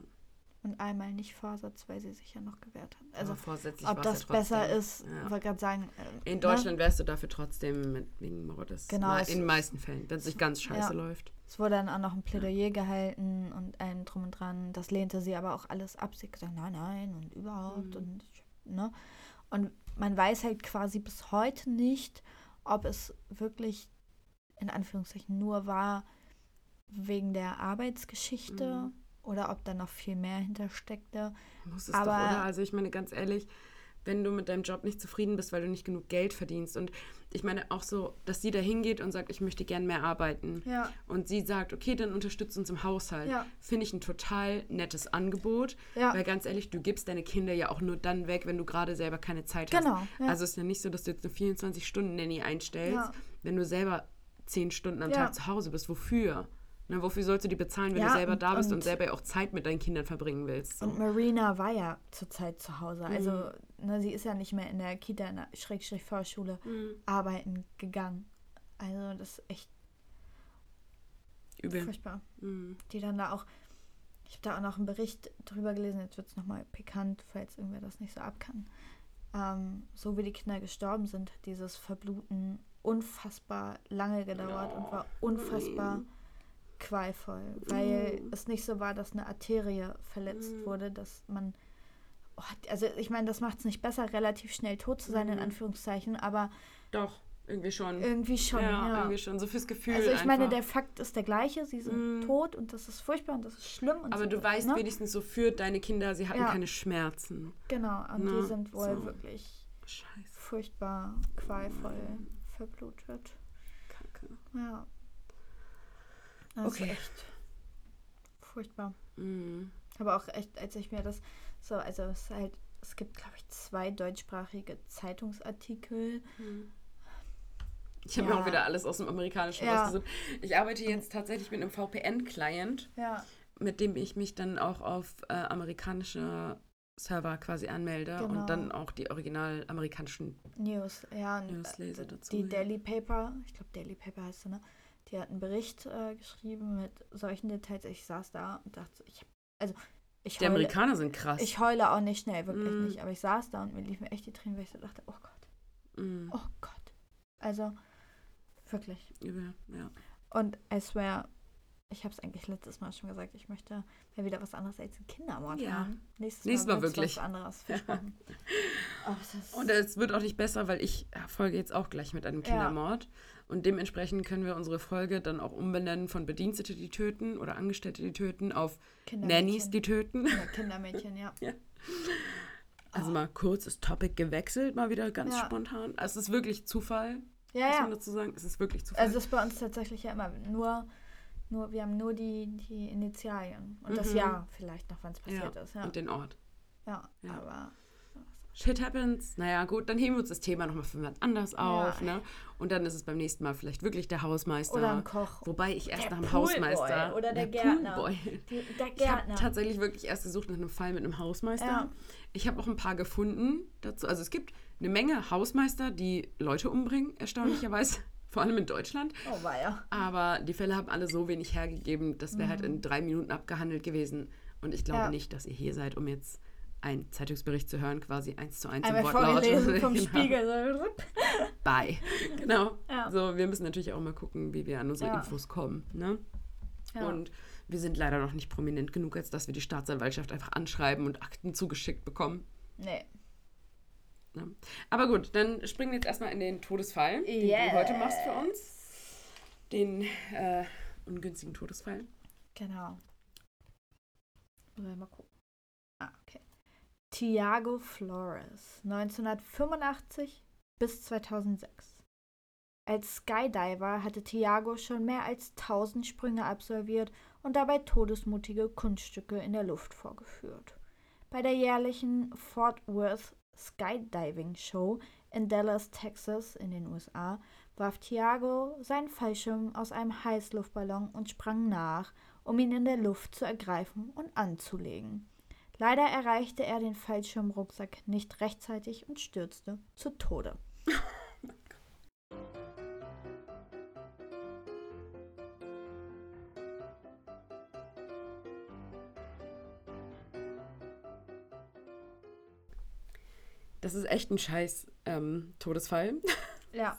[SPEAKER 2] Und einmal nicht Vorsatz, weil sie sich ja noch gewehrt hat.
[SPEAKER 1] Also vorsätzlich
[SPEAKER 2] ob das
[SPEAKER 1] ja
[SPEAKER 2] besser ist,
[SPEAKER 1] Ja.
[SPEAKER 2] wollte gerade sagen. äh,
[SPEAKER 1] In
[SPEAKER 2] ne?
[SPEAKER 1] Deutschland wärst du dafür trotzdem mit, wegen Mordes.
[SPEAKER 2] Genau,
[SPEAKER 1] Na, in den meisten Fällen, wenn es nicht ganz scheiße
[SPEAKER 2] Ja.
[SPEAKER 1] läuft.
[SPEAKER 2] Es wurde dann auch noch ein Plädoyer gehalten und ein Drum und Dran. Das lehnte sie aber auch alles ab. Sie hat gesagt, nein, nein und überhaupt.
[SPEAKER 1] Mhm.
[SPEAKER 2] Und, ne? und man weiß halt quasi bis heute nicht, ob es wirklich in Anführungszeichen nur war wegen der Arbeitsgeschichte
[SPEAKER 1] Mhm.
[SPEAKER 2] Oder ob da noch viel mehr hintersteckte.
[SPEAKER 1] Muss es
[SPEAKER 2] Aber-
[SPEAKER 1] doch, oder? Also ich meine, ganz ehrlich, wenn du mit deinem Job nicht zufrieden bist, weil du nicht genug Geld verdienst. Und ich meine auch so, dass sie da hingeht und sagt, ich möchte gern mehr arbeiten.
[SPEAKER 2] Ja,
[SPEAKER 1] Und sie sagt, okay, dann unterstützt uns im Haushalt.
[SPEAKER 2] Ja.
[SPEAKER 1] Finde ich ein total nettes Angebot.
[SPEAKER 2] ja.
[SPEAKER 1] Weil ganz ehrlich, du gibst deine Kinder ja auch nur dann weg, wenn du gerade selber keine Zeit
[SPEAKER 2] Genau,
[SPEAKER 1] hast.
[SPEAKER 2] ja.
[SPEAKER 1] Also es ist ja nicht so, dass du jetzt eine 24-Stunden-Nanny einstellst, wenn du selber 10 Stunden am. Tag zu Hause bist. Wofür? Na, wofür sollst du die bezahlen, wenn
[SPEAKER 2] Ja,
[SPEAKER 1] du selber
[SPEAKER 2] und-
[SPEAKER 1] da bist und,
[SPEAKER 2] und-
[SPEAKER 1] selber auch Zeit mit deinen Kindern verbringen willst? So.
[SPEAKER 2] Und Marina war ja zurzeit zu Hause. Also,
[SPEAKER 1] Mhm.
[SPEAKER 2] ne, sie ist ja nicht mehr in der Kita, in der Schrägstrich Vorschule
[SPEAKER 1] Mhm.
[SPEAKER 2] arbeiten gegangen. Also, das ist echt
[SPEAKER 1] Übel.
[SPEAKER 2] furchtbar.
[SPEAKER 1] Mhm.
[SPEAKER 2] Die dann da auch, ich habe da auch noch einen Bericht drüber gelesen, jetzt wird es nochmal pikant, falls irgendwer das nicht so ab kann. Ähm, so wie die Kinder gestorben sind, hat dieses Verbluten unfassbar lange gedauert und war unfassbar qualvoll, weil
[SPEAKER 1] Mhm.
[SPEAKER 2] es nicht so war, dass eine Arterie verletzt
[SPEAKER 1] Mhm.
[SPEAKER 2] wurde, dass man oh, also ich meine, das macht es nicht besser, relativ schnell tot zu sein, in
[SPEAKER 1] Mhm.
[SPEAKER 2] Anführungszeichen, aber
[SPEAKER 1] Doch, irgendwie schon.
[SPEAKER 2] irgendwie schon,
[SPEAKER 1] ja,
[SPEAKER 2] ja.
[SPEAKER 1] irgendwie schon. So fürs Gefühl.
[SPEAKER 2] Also ich meine,
[SPEAKER 1] einfach.
[SPEAKER 2] der Fakt ist der gleiche, sie sind
[SPEAKER 1] Mhm.
[SPEAKER 2] tot und das ist furchtbar und das ist schlimm.
[SPEAKER 1] Aber
[SPEAKER 2] so,
[SPEAKER 1] du weißt
[SPEAKER 2] ne?
[SPEAKER 1] wenigstens so für deine Kinder, sie hatten
[SPEAKER 2] Ja.
[SPEAKER 1] keine Schmerzen.
[SPEAKER 2] Genau, und
[SPEAKER 1] Ne,
[SPEAKER 2] die sind wohl
[SPEAKER 1] so.
[SPEAKER 2] wirklich
[SPEAKER 1] Scheiße,
[SPEAKER 2] furchtbar qualvoll verblutet.
[SPEAKER 1] Kacke.
[SPEAKER 2] Ja. Das
[SPEAKER 1] Okay.
[SPEAKER 2] ist echt furchtbar.
[SPEAKER 1] Mhm.
[SPEAKER 2] Aber auch echt, als ich mir das so, also es ist halt, es gibt, glaube ich, zwei deutschsprachige Zeitungsartikel.
[SPEAKER 1] Ich habe
[SPEAKER 2] Ja.
[SPEAKER 1] mir auch wieder alles aus dem Amerikanischen
[SPEAKER 2] Ja.
[SPEAKER 1] rausgesucht. Ich arbeite jetzt tatsächlich mit einem VPN-Client,
[SPEAKER 2] Ja,
[SPEAKER 1] mit dem ich mich dann auch auf äh, amerikanische Server quasi anmelde
[SPEAKER 2] Genau.
[SPEAKER 1] und dann auch die original amerikanischen
[SPEAKER 2] News, ja.
[SPEAKER 1] News
[SPEAKER 2] äh,
[SPEAKER 1] lese dazu.
[SPEAKER 2] Die. Daily Paper, ich glaube Daily Paper heißt sie, ne? Die hat einen Bericht äh, geschrieben mit solchen Details. Ich saß da und dachte, ich hab, also ich
[SPEAKER 1] Die
[SPEAKER 2] heule,
[SPEAKER 1] Amerikaner sind krass.
[SPEAKER 2] ich heule auch nicht schnell, wirklich
[SPEAKER 1] Mm.
[SPEAKER 2] nicht. Aber ich saß da und mir liefen echt die Tränen, weil ich so dachte, oh Gott,
[SPEAKER 1] Mhm.
[SPEAKER 2] oh Gott. Also wirklich.
[SPEAKER 1] Übel, ja.
[SPEAKER 2] Und I swear, ich habe es eigentlich letztes Mal schon gesagt, ich möchte mal wieder was anderes als einen Kindermord
[SPEAKER 1] Ja.
[SPEAKER 2] haben. Nächstes,
[SPEAKER 1] Nächstes Mal
[SPEAKER 2] wird's
[SPEAKER 1] wirklich.
[SPEAKER 2] was anderes versprochen. (laughs) Oh,
[SPEAKER 1] Und es wird auch nicht besser, weil ich folge jetzt auch gleich mit einem
[SPEAKER 2] Ja.
[SPEAKER 1] Und dementsprechend können wir unsere Folge dann auch umbenennen von Bedienstete, die töten oder Angestellte, die töten, auf. Nannies, die töten.
[SPEAKER 2] Ja, Kindermädchen, ja. (laughs)
[SPEAKER 1] Also mal kurz das Topic gewechselt, mal wieder ganz
[SPEAKER 2] Ja.
[SPEAKER 1] spontan. Also es ist wirklich Zufall,
[SPEAKER 2] Ja,
[SPEAKER 1] muss
[SPEAKER 2] ja.
[SPEAKER 1] man dazu sagen. Es ist wirklich Zufall.
[SPEAKER 2] Also es ist bei uns tatsächlich ja immer nur, nur wir haben nur die, die Initialien und das
[SPEAKER 1] Mhm.
[SPEAKER 2] Jahr vielleicht noch, wann es
[SPEAKER 1] ja.
[SPEAKER 2] passiert ist. Ja,
[SPEAKER 1] Und den Ort.
[SPEAKER 2] ja,
[SPEAKER 1] Ja.
[SPEAKER 2] aber
[SPEAKER 1] Shit happens. Naja, gut, dann heben wir uns das Thema nochmal für jemand anders auf.
[SPEAKER 2] Ja.
[SPEAKER 1] Ne? Und dann ist es beim nächsten Mal vielleicht wirklich der Hausmeister.
[SPEAKER 2] oder ein Koch.
[SPEAKER 1] Wobei ich erst
[SPEAKER 2] Der
[SPEAKER 1] nach dem
[SPEAKER 2] Poolboy
[SPEAKER 1] Hausmeister.
[SPEAKER 2] oder der Gärtner.
[SPEAKER 1] Poolboy.
[SPEAKER 2] Der
[SPEAKER 1] Ich habe
[SPEAKER 2] Gärtner.
[SPEAKER 1] tatsächlich wirklich erst gesucht nach einem Fall mit einem Hausmeister.
[SPEAKER 2] Ja.
[SPEAKER 1] Ich habe auch ein paar gefunden dazu. Also es gibt eine Menge Hausmeister, die Leute umbringen, erstaunlicherweise. (laughs) Vor allem in Deutschland.
[SPEAKER 2] Oh, ja.
[SPEAKER 1] Aber die Fälle haben alle so wenig hergegeben, das wäre halt in drei Minuten abgehandelt gewesen. Und ich glaube
[SPEAKER 2] Mhm. Ja.
[SPEAKER 1] nicht, dass ihr hier seid, um jetzt einen Zeitungsbericht zu hören, quasi eins zu eins
[SPEAKER 2] Einmal
[SPEAKER 1] im Wortlaut. (laughs)
[SPEAKER 2] vom
[SPEAKER 1] Genau.
[SPEAKER 2] Spiegel. So.
[SPEAKER 1] Bye. Genau.
[SPEAKER 2] Ja.
[SPEAKER 1] So, wir müssen natürlich auch mal gucken, wie wir an unsere
[SPEAKER 2] Ja.
[SPEAKER 1] Infos kommen. Ne?
[SPEAKER 2] Ja.
[SPEAKER 1] Und wir sind leider noch nicht prominent genug, als dass wir die Staatsanwaltschaft einfach anschreiben und Akten zugeschickt bekommen.
[SPEAKER 2] Nee.
[SPEAKER 1] Ne? Aber gut, dann springen wir jetzt erstmal in den Todesfall, den
[SPEAKER 2] Yes.
[SPEAKER 1] du heute machst für uns. Den äh, ungünstigen Todesfall.
[SPEAKER 2] Genau. Mal gucken. Tiago Flores, 1985 bis 2006. Als Skydiver hatte Tiago schon mehr als 1000 Sprünge absolviert und dabei todesmutige Kunststücke in der Luft vorgeführt. Bei der jährlichen Fort Worth Skydiving Show in Dallas, Texas in den USA warf Tiago seinen Fallschirm aus einem Heißluftballon und sprang nach, um ihn in der Luft zu ergreifen und anzulegen. Leider erreichte er den Fallschirmrucksack nicht rechtzeitig und stürzte zu Tode. (laughs)
[SPEAKER 1] Das ist echt ein scheiß ähm, Todesfall.
[SPEAKER 2] Ja.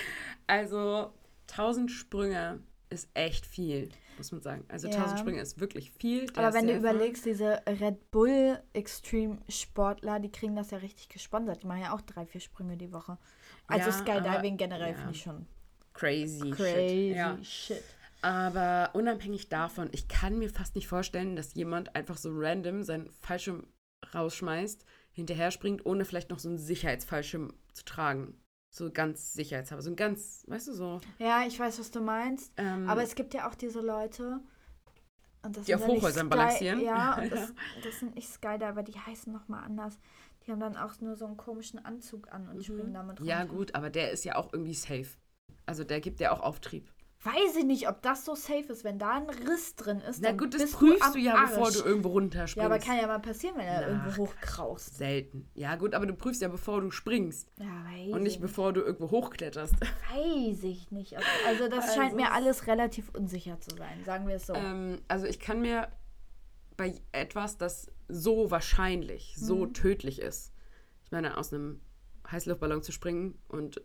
[SPEAKER 2] (laughs)
[SPEAKER 1] Also 1000 Sprünge ist echt viel, muss man sagen. Also
[SPEAKER 2] Ja.
[SPEAKER 1] 1000 Sprünge ist wirklich viel. Der
[SPEAKER 2] Aber wenn du überlegst, diese Red Bull Extreme Sportler, die kriegen das ja richtig gesponsert. Die machen ja auch drei, vier Sprünge die Woche. Also
[SPEAKER 1] Ja,
[SPEAKER 2] Skydiving
[SPEAKER 1] aber-
[SPEAKER 2] generell
[SPEAKER 1] ja.
[SPEAKER 2] finde ich schon
[SPEAKER 1] Crazy.
[SPEAKER 2] crazy
[SPEAKER 1] Shit. Ja.
[SPEAKER 2] shit.
[SPEAKER 1] Aber unabhängig davon, ich kann mir fast nicht vorstellen, dass jemand einfach so random seinen Fallschirm rausschmeißt, hinterher springt, ohne vielleicht noch so einen Sicherheitsfallschirm zu tragen. So ganz sicherheitshalber. So ein ganz, weißt du, so.
[SPEAKER 2] Ja, ich weiß, was du meinst.
[SPEAKER 1] Ähm,
[SPEAKER 2] Aber es gibt ja auch diese Leute. Und das
[SPEAKER 1] Die
[SPEAKER 2] sind
[SPEAKER 1] auf Hochhäusern balancieren.
[SPEAKER 2] Ja, (laughs) und das, das sind nicht Skydiver, die heißen nochmal anders. Die haben dann auch nur so einen komischen Anzug an und springen damit
[SPEAKER 1] Mhm. ja, gut, aber der ist ja auch irgendwie safe. Also der gibt ja auch Auftrieb.
[SPEAKER 2] Weiß ich nicht, ob das so safe ist, wenn da ein Riss drin ist.
[SPEAKER 1] Na gut, das prüfst
[SPEAKER 2] am
[SPEAKER 1] du ja, bevor
[SPEAKER 2] Arsch.
[SPEAKER 1] du irgendwo runterspringst.
[SPEAKER 2] Ja, aber kann ja mal passieren, wenn er
[SPEAKER 1] Na,
[SPEAKER 2] irgendwo hochkraust.
[SPEAKER 1] Selten. Ja, gut, aber du prüfst ja, bevor du springst.
[SPEAKER 2] Ja, weiß
[SPEAKER 1] Und nicht
[SPEAKER 2] ich
[SPEAKER 1] bevor du irgendwo hochkletterst. (laughs)
[SPEAKER 2] Weiß ich nicht. Also das
[SPEAKER 1] Also
[SPEAKER 2] scheint mir
[SPEAKER 1] es-
[SPEAKER 2] alles relativ unsicher zu sein, sagen wir es so.
[SPEAKER 1] Ähm, also ich kann mir bei etwas, das so wahrscheinlich, so
[SPEAKER 2] Mhm.
[SPEAKER 1] tödlich ist, ich meine, aus einem Heißluftballon zu springen und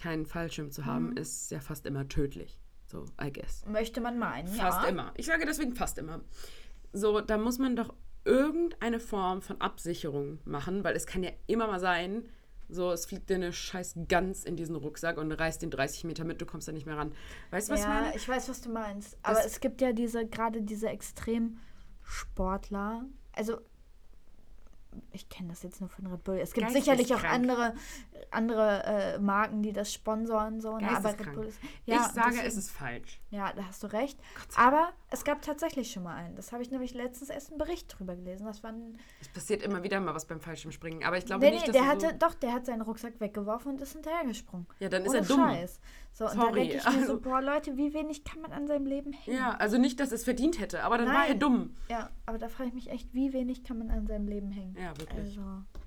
[SPEAKER 1] keinen Fallschirm zu
[SPEAKER 2] Mhm.
[SPEAKER 1] haben, ist ja fast immer tödlich. So, I guess.
[SPEAKER 2] Möchte man meinen,
[SPEAKER 1] Fast
[SPEAKER 2] ja.
[SPEAKER 1] immer. Ich sage deswegen fast immer. So, da muss man doch irgendeine Form von Absicherung machen, weil es kann ja immer mal sein, so, es fliegt dir eine scheiß Gans in diesen Rucksack und reißt den 30 Meter mit, du kommst da nicht mehr ran. Weißt du, was ich
[SPEAKER 2] ja,
[SPEAKER 1] meine?
[SPEAKER 2] ich weiß, was du meinst. Aber
[SPEAKER 1] Das-
[SPEAKER 2] es gibt ja diese, gerade diese Extremsportler. Also, ich kenne das jetzt nur von Red Bull. Es gibt sicherlich auch andere, andere äh, Marken, die das sponsoren. So, ne? Aber Red. Bull ist.
[SPEAKER 1] ich sage, es ist falsch.
[SPEAKER 2] Ja, da hast du recht. Aber es gab tatsächlich schon mal einen. Das habe ich nämlich letztens erst einen Bericht drüber gelesen. Das war.
[SPEAKER 1] Es passiert immer wieder mal was beim Fallschirmspringen, aber ich glaube
[SPEAKER 2] Nee,
[SPEAKER 1] nicht,
[SPEAKER 2] nee,
[SPEAKER 1] dass
[SPEAKER 2] der
[SPEAKER 1] du so,
[SPEAKER 2] hatte, doch, der hat seinen Rucksack weggeworfen und ist hinterhergesprungen.
[SPEAKER 1] Ja, dann ist
[SPEAKER 2] Ohne
[SPEAKER 1] er dumm.
[SPEAKER 2] Scheiß. So, und da
[SPEAKER 1] Sorry,
[SPEAKER 2] denke ich mir so,
[SPEAKER 1] also-
[SPEAKER 2] boah, Leute, wie wenig kann man an seinem Leben hängen?
[SPEAKER 1] Ja, also nicht, dass es verdient hätte, aber dann war er
[SPEAKER 2] Nein.
[SPEAKER 1] dumm.
[SPEAKER 2] Ja, aber da frage ich mich echt, wie wenig kann man an seinem Leben hängen?
[SPEAKER 1] Ja, wirklich.
[SPEAKER 2] Also,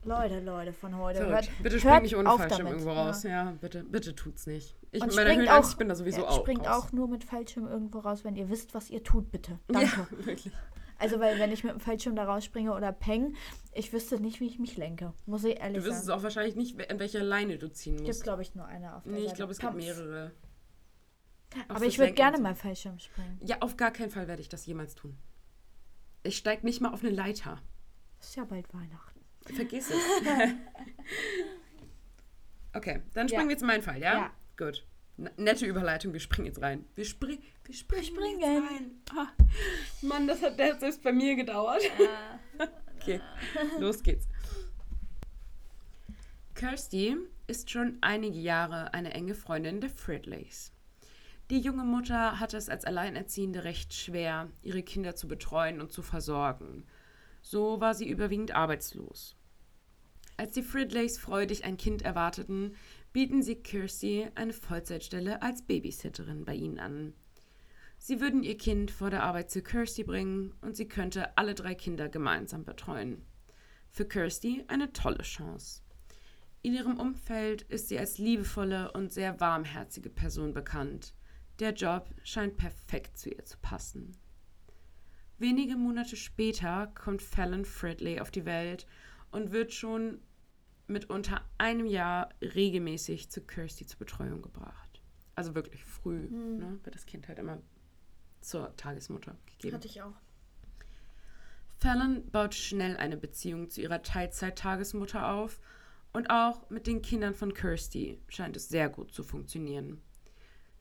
[SPEAKER 2] Leute, Leute von heute.
[SPEAKER 1] Verrückt.
[SPEAKER 2] Hört,
[SPEAKER 1] bitte
[SPEAKER 2] hört
[SPEAKER 1] spring nicht ohne
[SPEAKER 2] auf
[SPEAKER 1] Fallschirm
[SPEAKER 2] damit,
[SPEAKER 1] irgendwo
[SPEAKER 2] ja.
[SPEAKER 1] raus. Ja, bitte, bitte tut's nicht. Ich
[SPEAKER 2] Und
[SPEAKER 1] meiner
[SPEAKER 2] springt
[SPEAKER 1] Höhenangst,
[SPEAKER 2] auch-
[SPEAKER 1] ich bin da sowieso
[SPEAKER 2] ja,
[SPEAKER 1] auch
[SPEAKER 2] springt
[SPEAKER 1] raus.
[SPEAKER 2] auch nur mit Fallschirm irgendwo raus, wenn ihr wisst, was ihr tut, bitte. Danke.
[SPEAKER 1] Ja, (laughs) wirklich.
[SPEAKER 2] Also, weil wenn ich mit dem Fallschirm da rausspringe oder peng, ich wüsste nicht, wie ich mich lenke. Muss ich ehrlich
[SPEAKER 1] Du wüsstest
[SPEAKER 2] sagen.
[SPEAKER 1] auch wahrscheinlich nicht, an welcher Leine du ziehen
[SPEAKER 2] Es gibt,
[SPEAKER 1] musst.
[SPEAKER 2] glaube ich, nur eine auf der
[SPEAKER 1] Nee, ich glaube, es gibt
[SPEAKER 2] Pumps.
[SPEAKER 1] mehrere. Auch
[SPEAKER 2] Aber ich würde gerne
[SPEAKER 1] so.
[SPEAKER 2] mal Fallschirm springen.
[SPEAKER 1] Ja, auf gar keinen Fall werde ich das jemals tun. Ich steige nicht mal auf eine Leiter.
[SPEAKER 2] Ist ja bald Weihnachten.
[SPEAKER 1] Vergiss es. (laughs) okay, dann springen
[SPEAKER 2] Ja.
[SPEAKER 1] wir jetzt in meinen Fall, ja?
[SPEAKER 2] Ja.
[SPEAKER 1] Gut. Nette Überleitung, wir springen jetzt rein. Wir, spring wir springen,
[SPEAKER 2] springen.
[SPEAKER 1] Jetzt rein. Ah. Mann, das hat, der hat selbst bei mir gedauert. (laughs) Okay, los geht's. Kirsty ist schon einige Jahre eine enge Freundin der Fridleys. Die junge Mutter hatte es als Alleinerziehende recht schwer, ihre Kinder zu betreuen und zu versorgen. So war sie überwiegend arbeitslos. Als die Fridleys freudig ein Kind erwarteten, bieten sie Kirsty eine Vollzeitstelle als Babysitterin bei ihnen an. Sie würden ihr Kind vor der Arbeit zu Kirsty bringen und sie könnte alle drei Kinder gemeinsam betreuen. Für Kirsty eine tolle Chance. In ihrem Umfeld ist sie als liebevolle und sehr warmherzige Person bekannt. Der Job scheint perfekt zu ihr zu passen. Wenige Monate später kommt Fallon Fridley auf die Welt und wird schon mit unter einem Jahr regelmäßig zu Kirsty zur Betreuung gebracht. Also wirklich früh ne, wird das Kind halt immer zur Tagesmutter gegeben.
[SPEAKER 2] Hatte ich auch.
[SPEAKER 1] Fallon baut schnell eine Beziehung zu ihrer Teilzeit-Tagesmutter auf und auch mit den Kindern von Kirsty scheint es sehr gut zu funktionieren.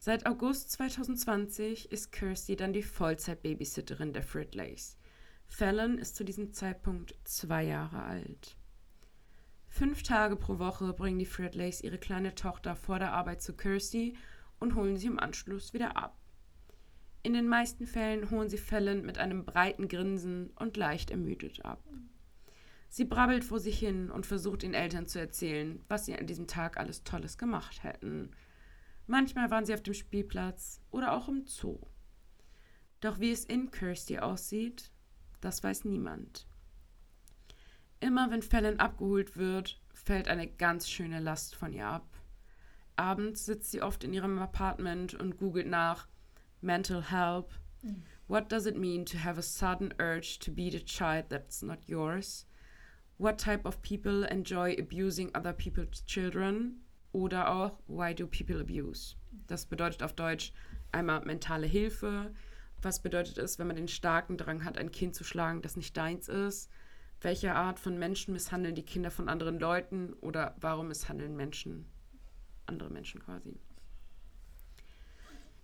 [SPEAKER 1] Seit August 2020 ist Kirsty dann die Vollzeit-Babysitterin der Fridleys. Fallon ist zu diesem Zeitpunkt zwei Jahre alt. Fünf Tage pro Woche bringen die Fridleys ihre kleine Tochter vor der Arbeit zu Kirsty und holen sie im Anschluss wieder ab. In den meisten Fällen holen sie Fallon mit einem breiten Grinsen und leicht ermüdet ab. Sie brabbelt vor sich hin und versucht den Eltern zu erzählen, was sie an diesem Tag alles Tolles gemacht hätten. Manchmal waren sie auf dem Spielplatz oder auch im Zoo. Doch wie es in Kirsty aussieht, das weiß niemand. Immer wenn Fallon abgeholt wird, fällt eine ganz schöne Last von ihr ab. Abends sitzt sie oft in ihrem Apartment und googelt nach Mental Help. What does it mean to have a sudden urge to beat a child that's not yours? What type of people enjoy abusing other people's children? Oder auch Why do people abuse? Das bedeutet auf Deutsch einmal mentale Hilfe. Was bedeutet es, wenn man den starken Drang hat, ein Kind zu schlagen, das nicht deins ist? Welche Art von Menschen misshandeln die Kinder von anderen Leuten? Oder warum misshandeln Menschen andere Menschen quasi?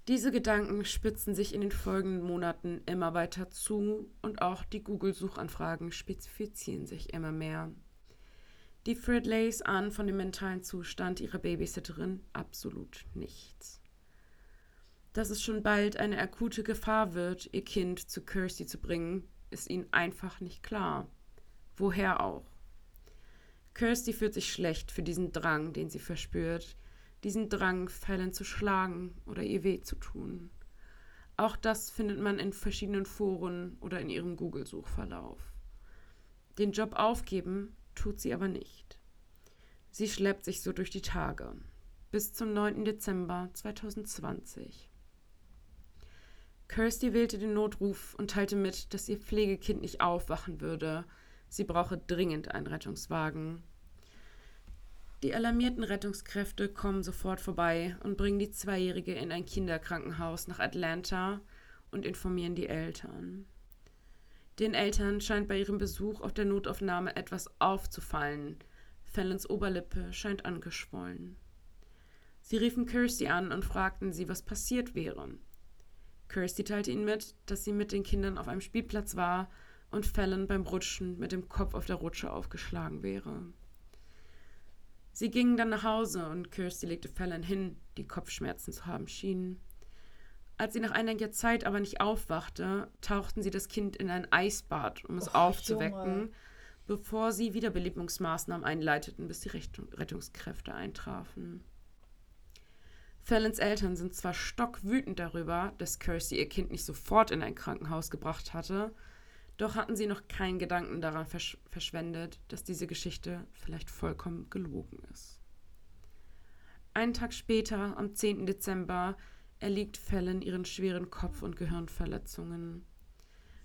[SPEAKER 1] Diese Gedanken spitzen sich in den folgenden Monaten immer weiter zu und auch die Google-Suchanfragen spezifizieren sich immer mehr. Die Fridleys ahnen von dem mentalen Zustand ihrer Babysitterin absolut nichts. Dass es schon bald eine akute Gefahr wird, ihr Kind zu Kirsty zu bringen, ist ihnen einfach nicht klar. Woher auch? Kirsty fühlt sich schlecht für diesen Drang, den sie verspürt, diesen Drang, Fallon zu schlagen oder ihr weh zu tun. Auch das findet man in verschiedenen Foren oder in ihrem Google-Suchverlauf. Den Job aufgeben tut sie aber nicht. Sie schleppt sich so durch die Tage. Bis zum 9. Dezember 2020. Kirsty wählte den Notruf und teilte mit, dass ihr Pflegekind nicht aufwachen würde. Sie brauche dringend einen Rettungswagen. Die alarmierten Rettungskräfte kommen sofort vorbei und bringen die Zweijährige in ein Kinderkrankenhaus nach Atlanta und informieren die Eltern. Den Eltern scheint bei ihrem Besuch auf der Notaufnahme etwas aufzufallen. Fallons Oberlippe scheint angeschwollen. Sie riefen Kirsty an und fragten sie, was passiert wäre. Kirsty teilte ihnen mit, dass sie mit den Kindern auf einem Spielplatz war und Fallon beim Rutschen mit dem Kopf auf der Rutsche aufgeschlagen wäre. Sie gingen dann nach Hause und Kirsty legte Fallon hin, die Kopfschmerzen zu haben schien. Als sie nach einiger Zeit aber nicht aufwachte, tauchten sie das Kind in ein Eisbad, um es
[SPEAKER 2] Och,
[SPEAKER 1] aufzuwecken,
[SPEAKER 2] Junge.
[SPEAKER 1] bevor sie Wiederbelebungsmaßnahmen einleiteten, bis die Rettung- Rettungskräfte eintrafen. Fallons Eltern sind zwar stockwütend darüber, dass Kirsty ihr Kind nicht sofort in ein Krankenhaus gebracht hatte, doch hatten sie noch keinen Gedanken daran versch verschwendet, dass diese Geschichte vielleicht vollkommen gelogen ist. Einen Tag später, am 10. Dezember, erliegt Fallon ihren schweren Kopf- und Gehirnverletzungen.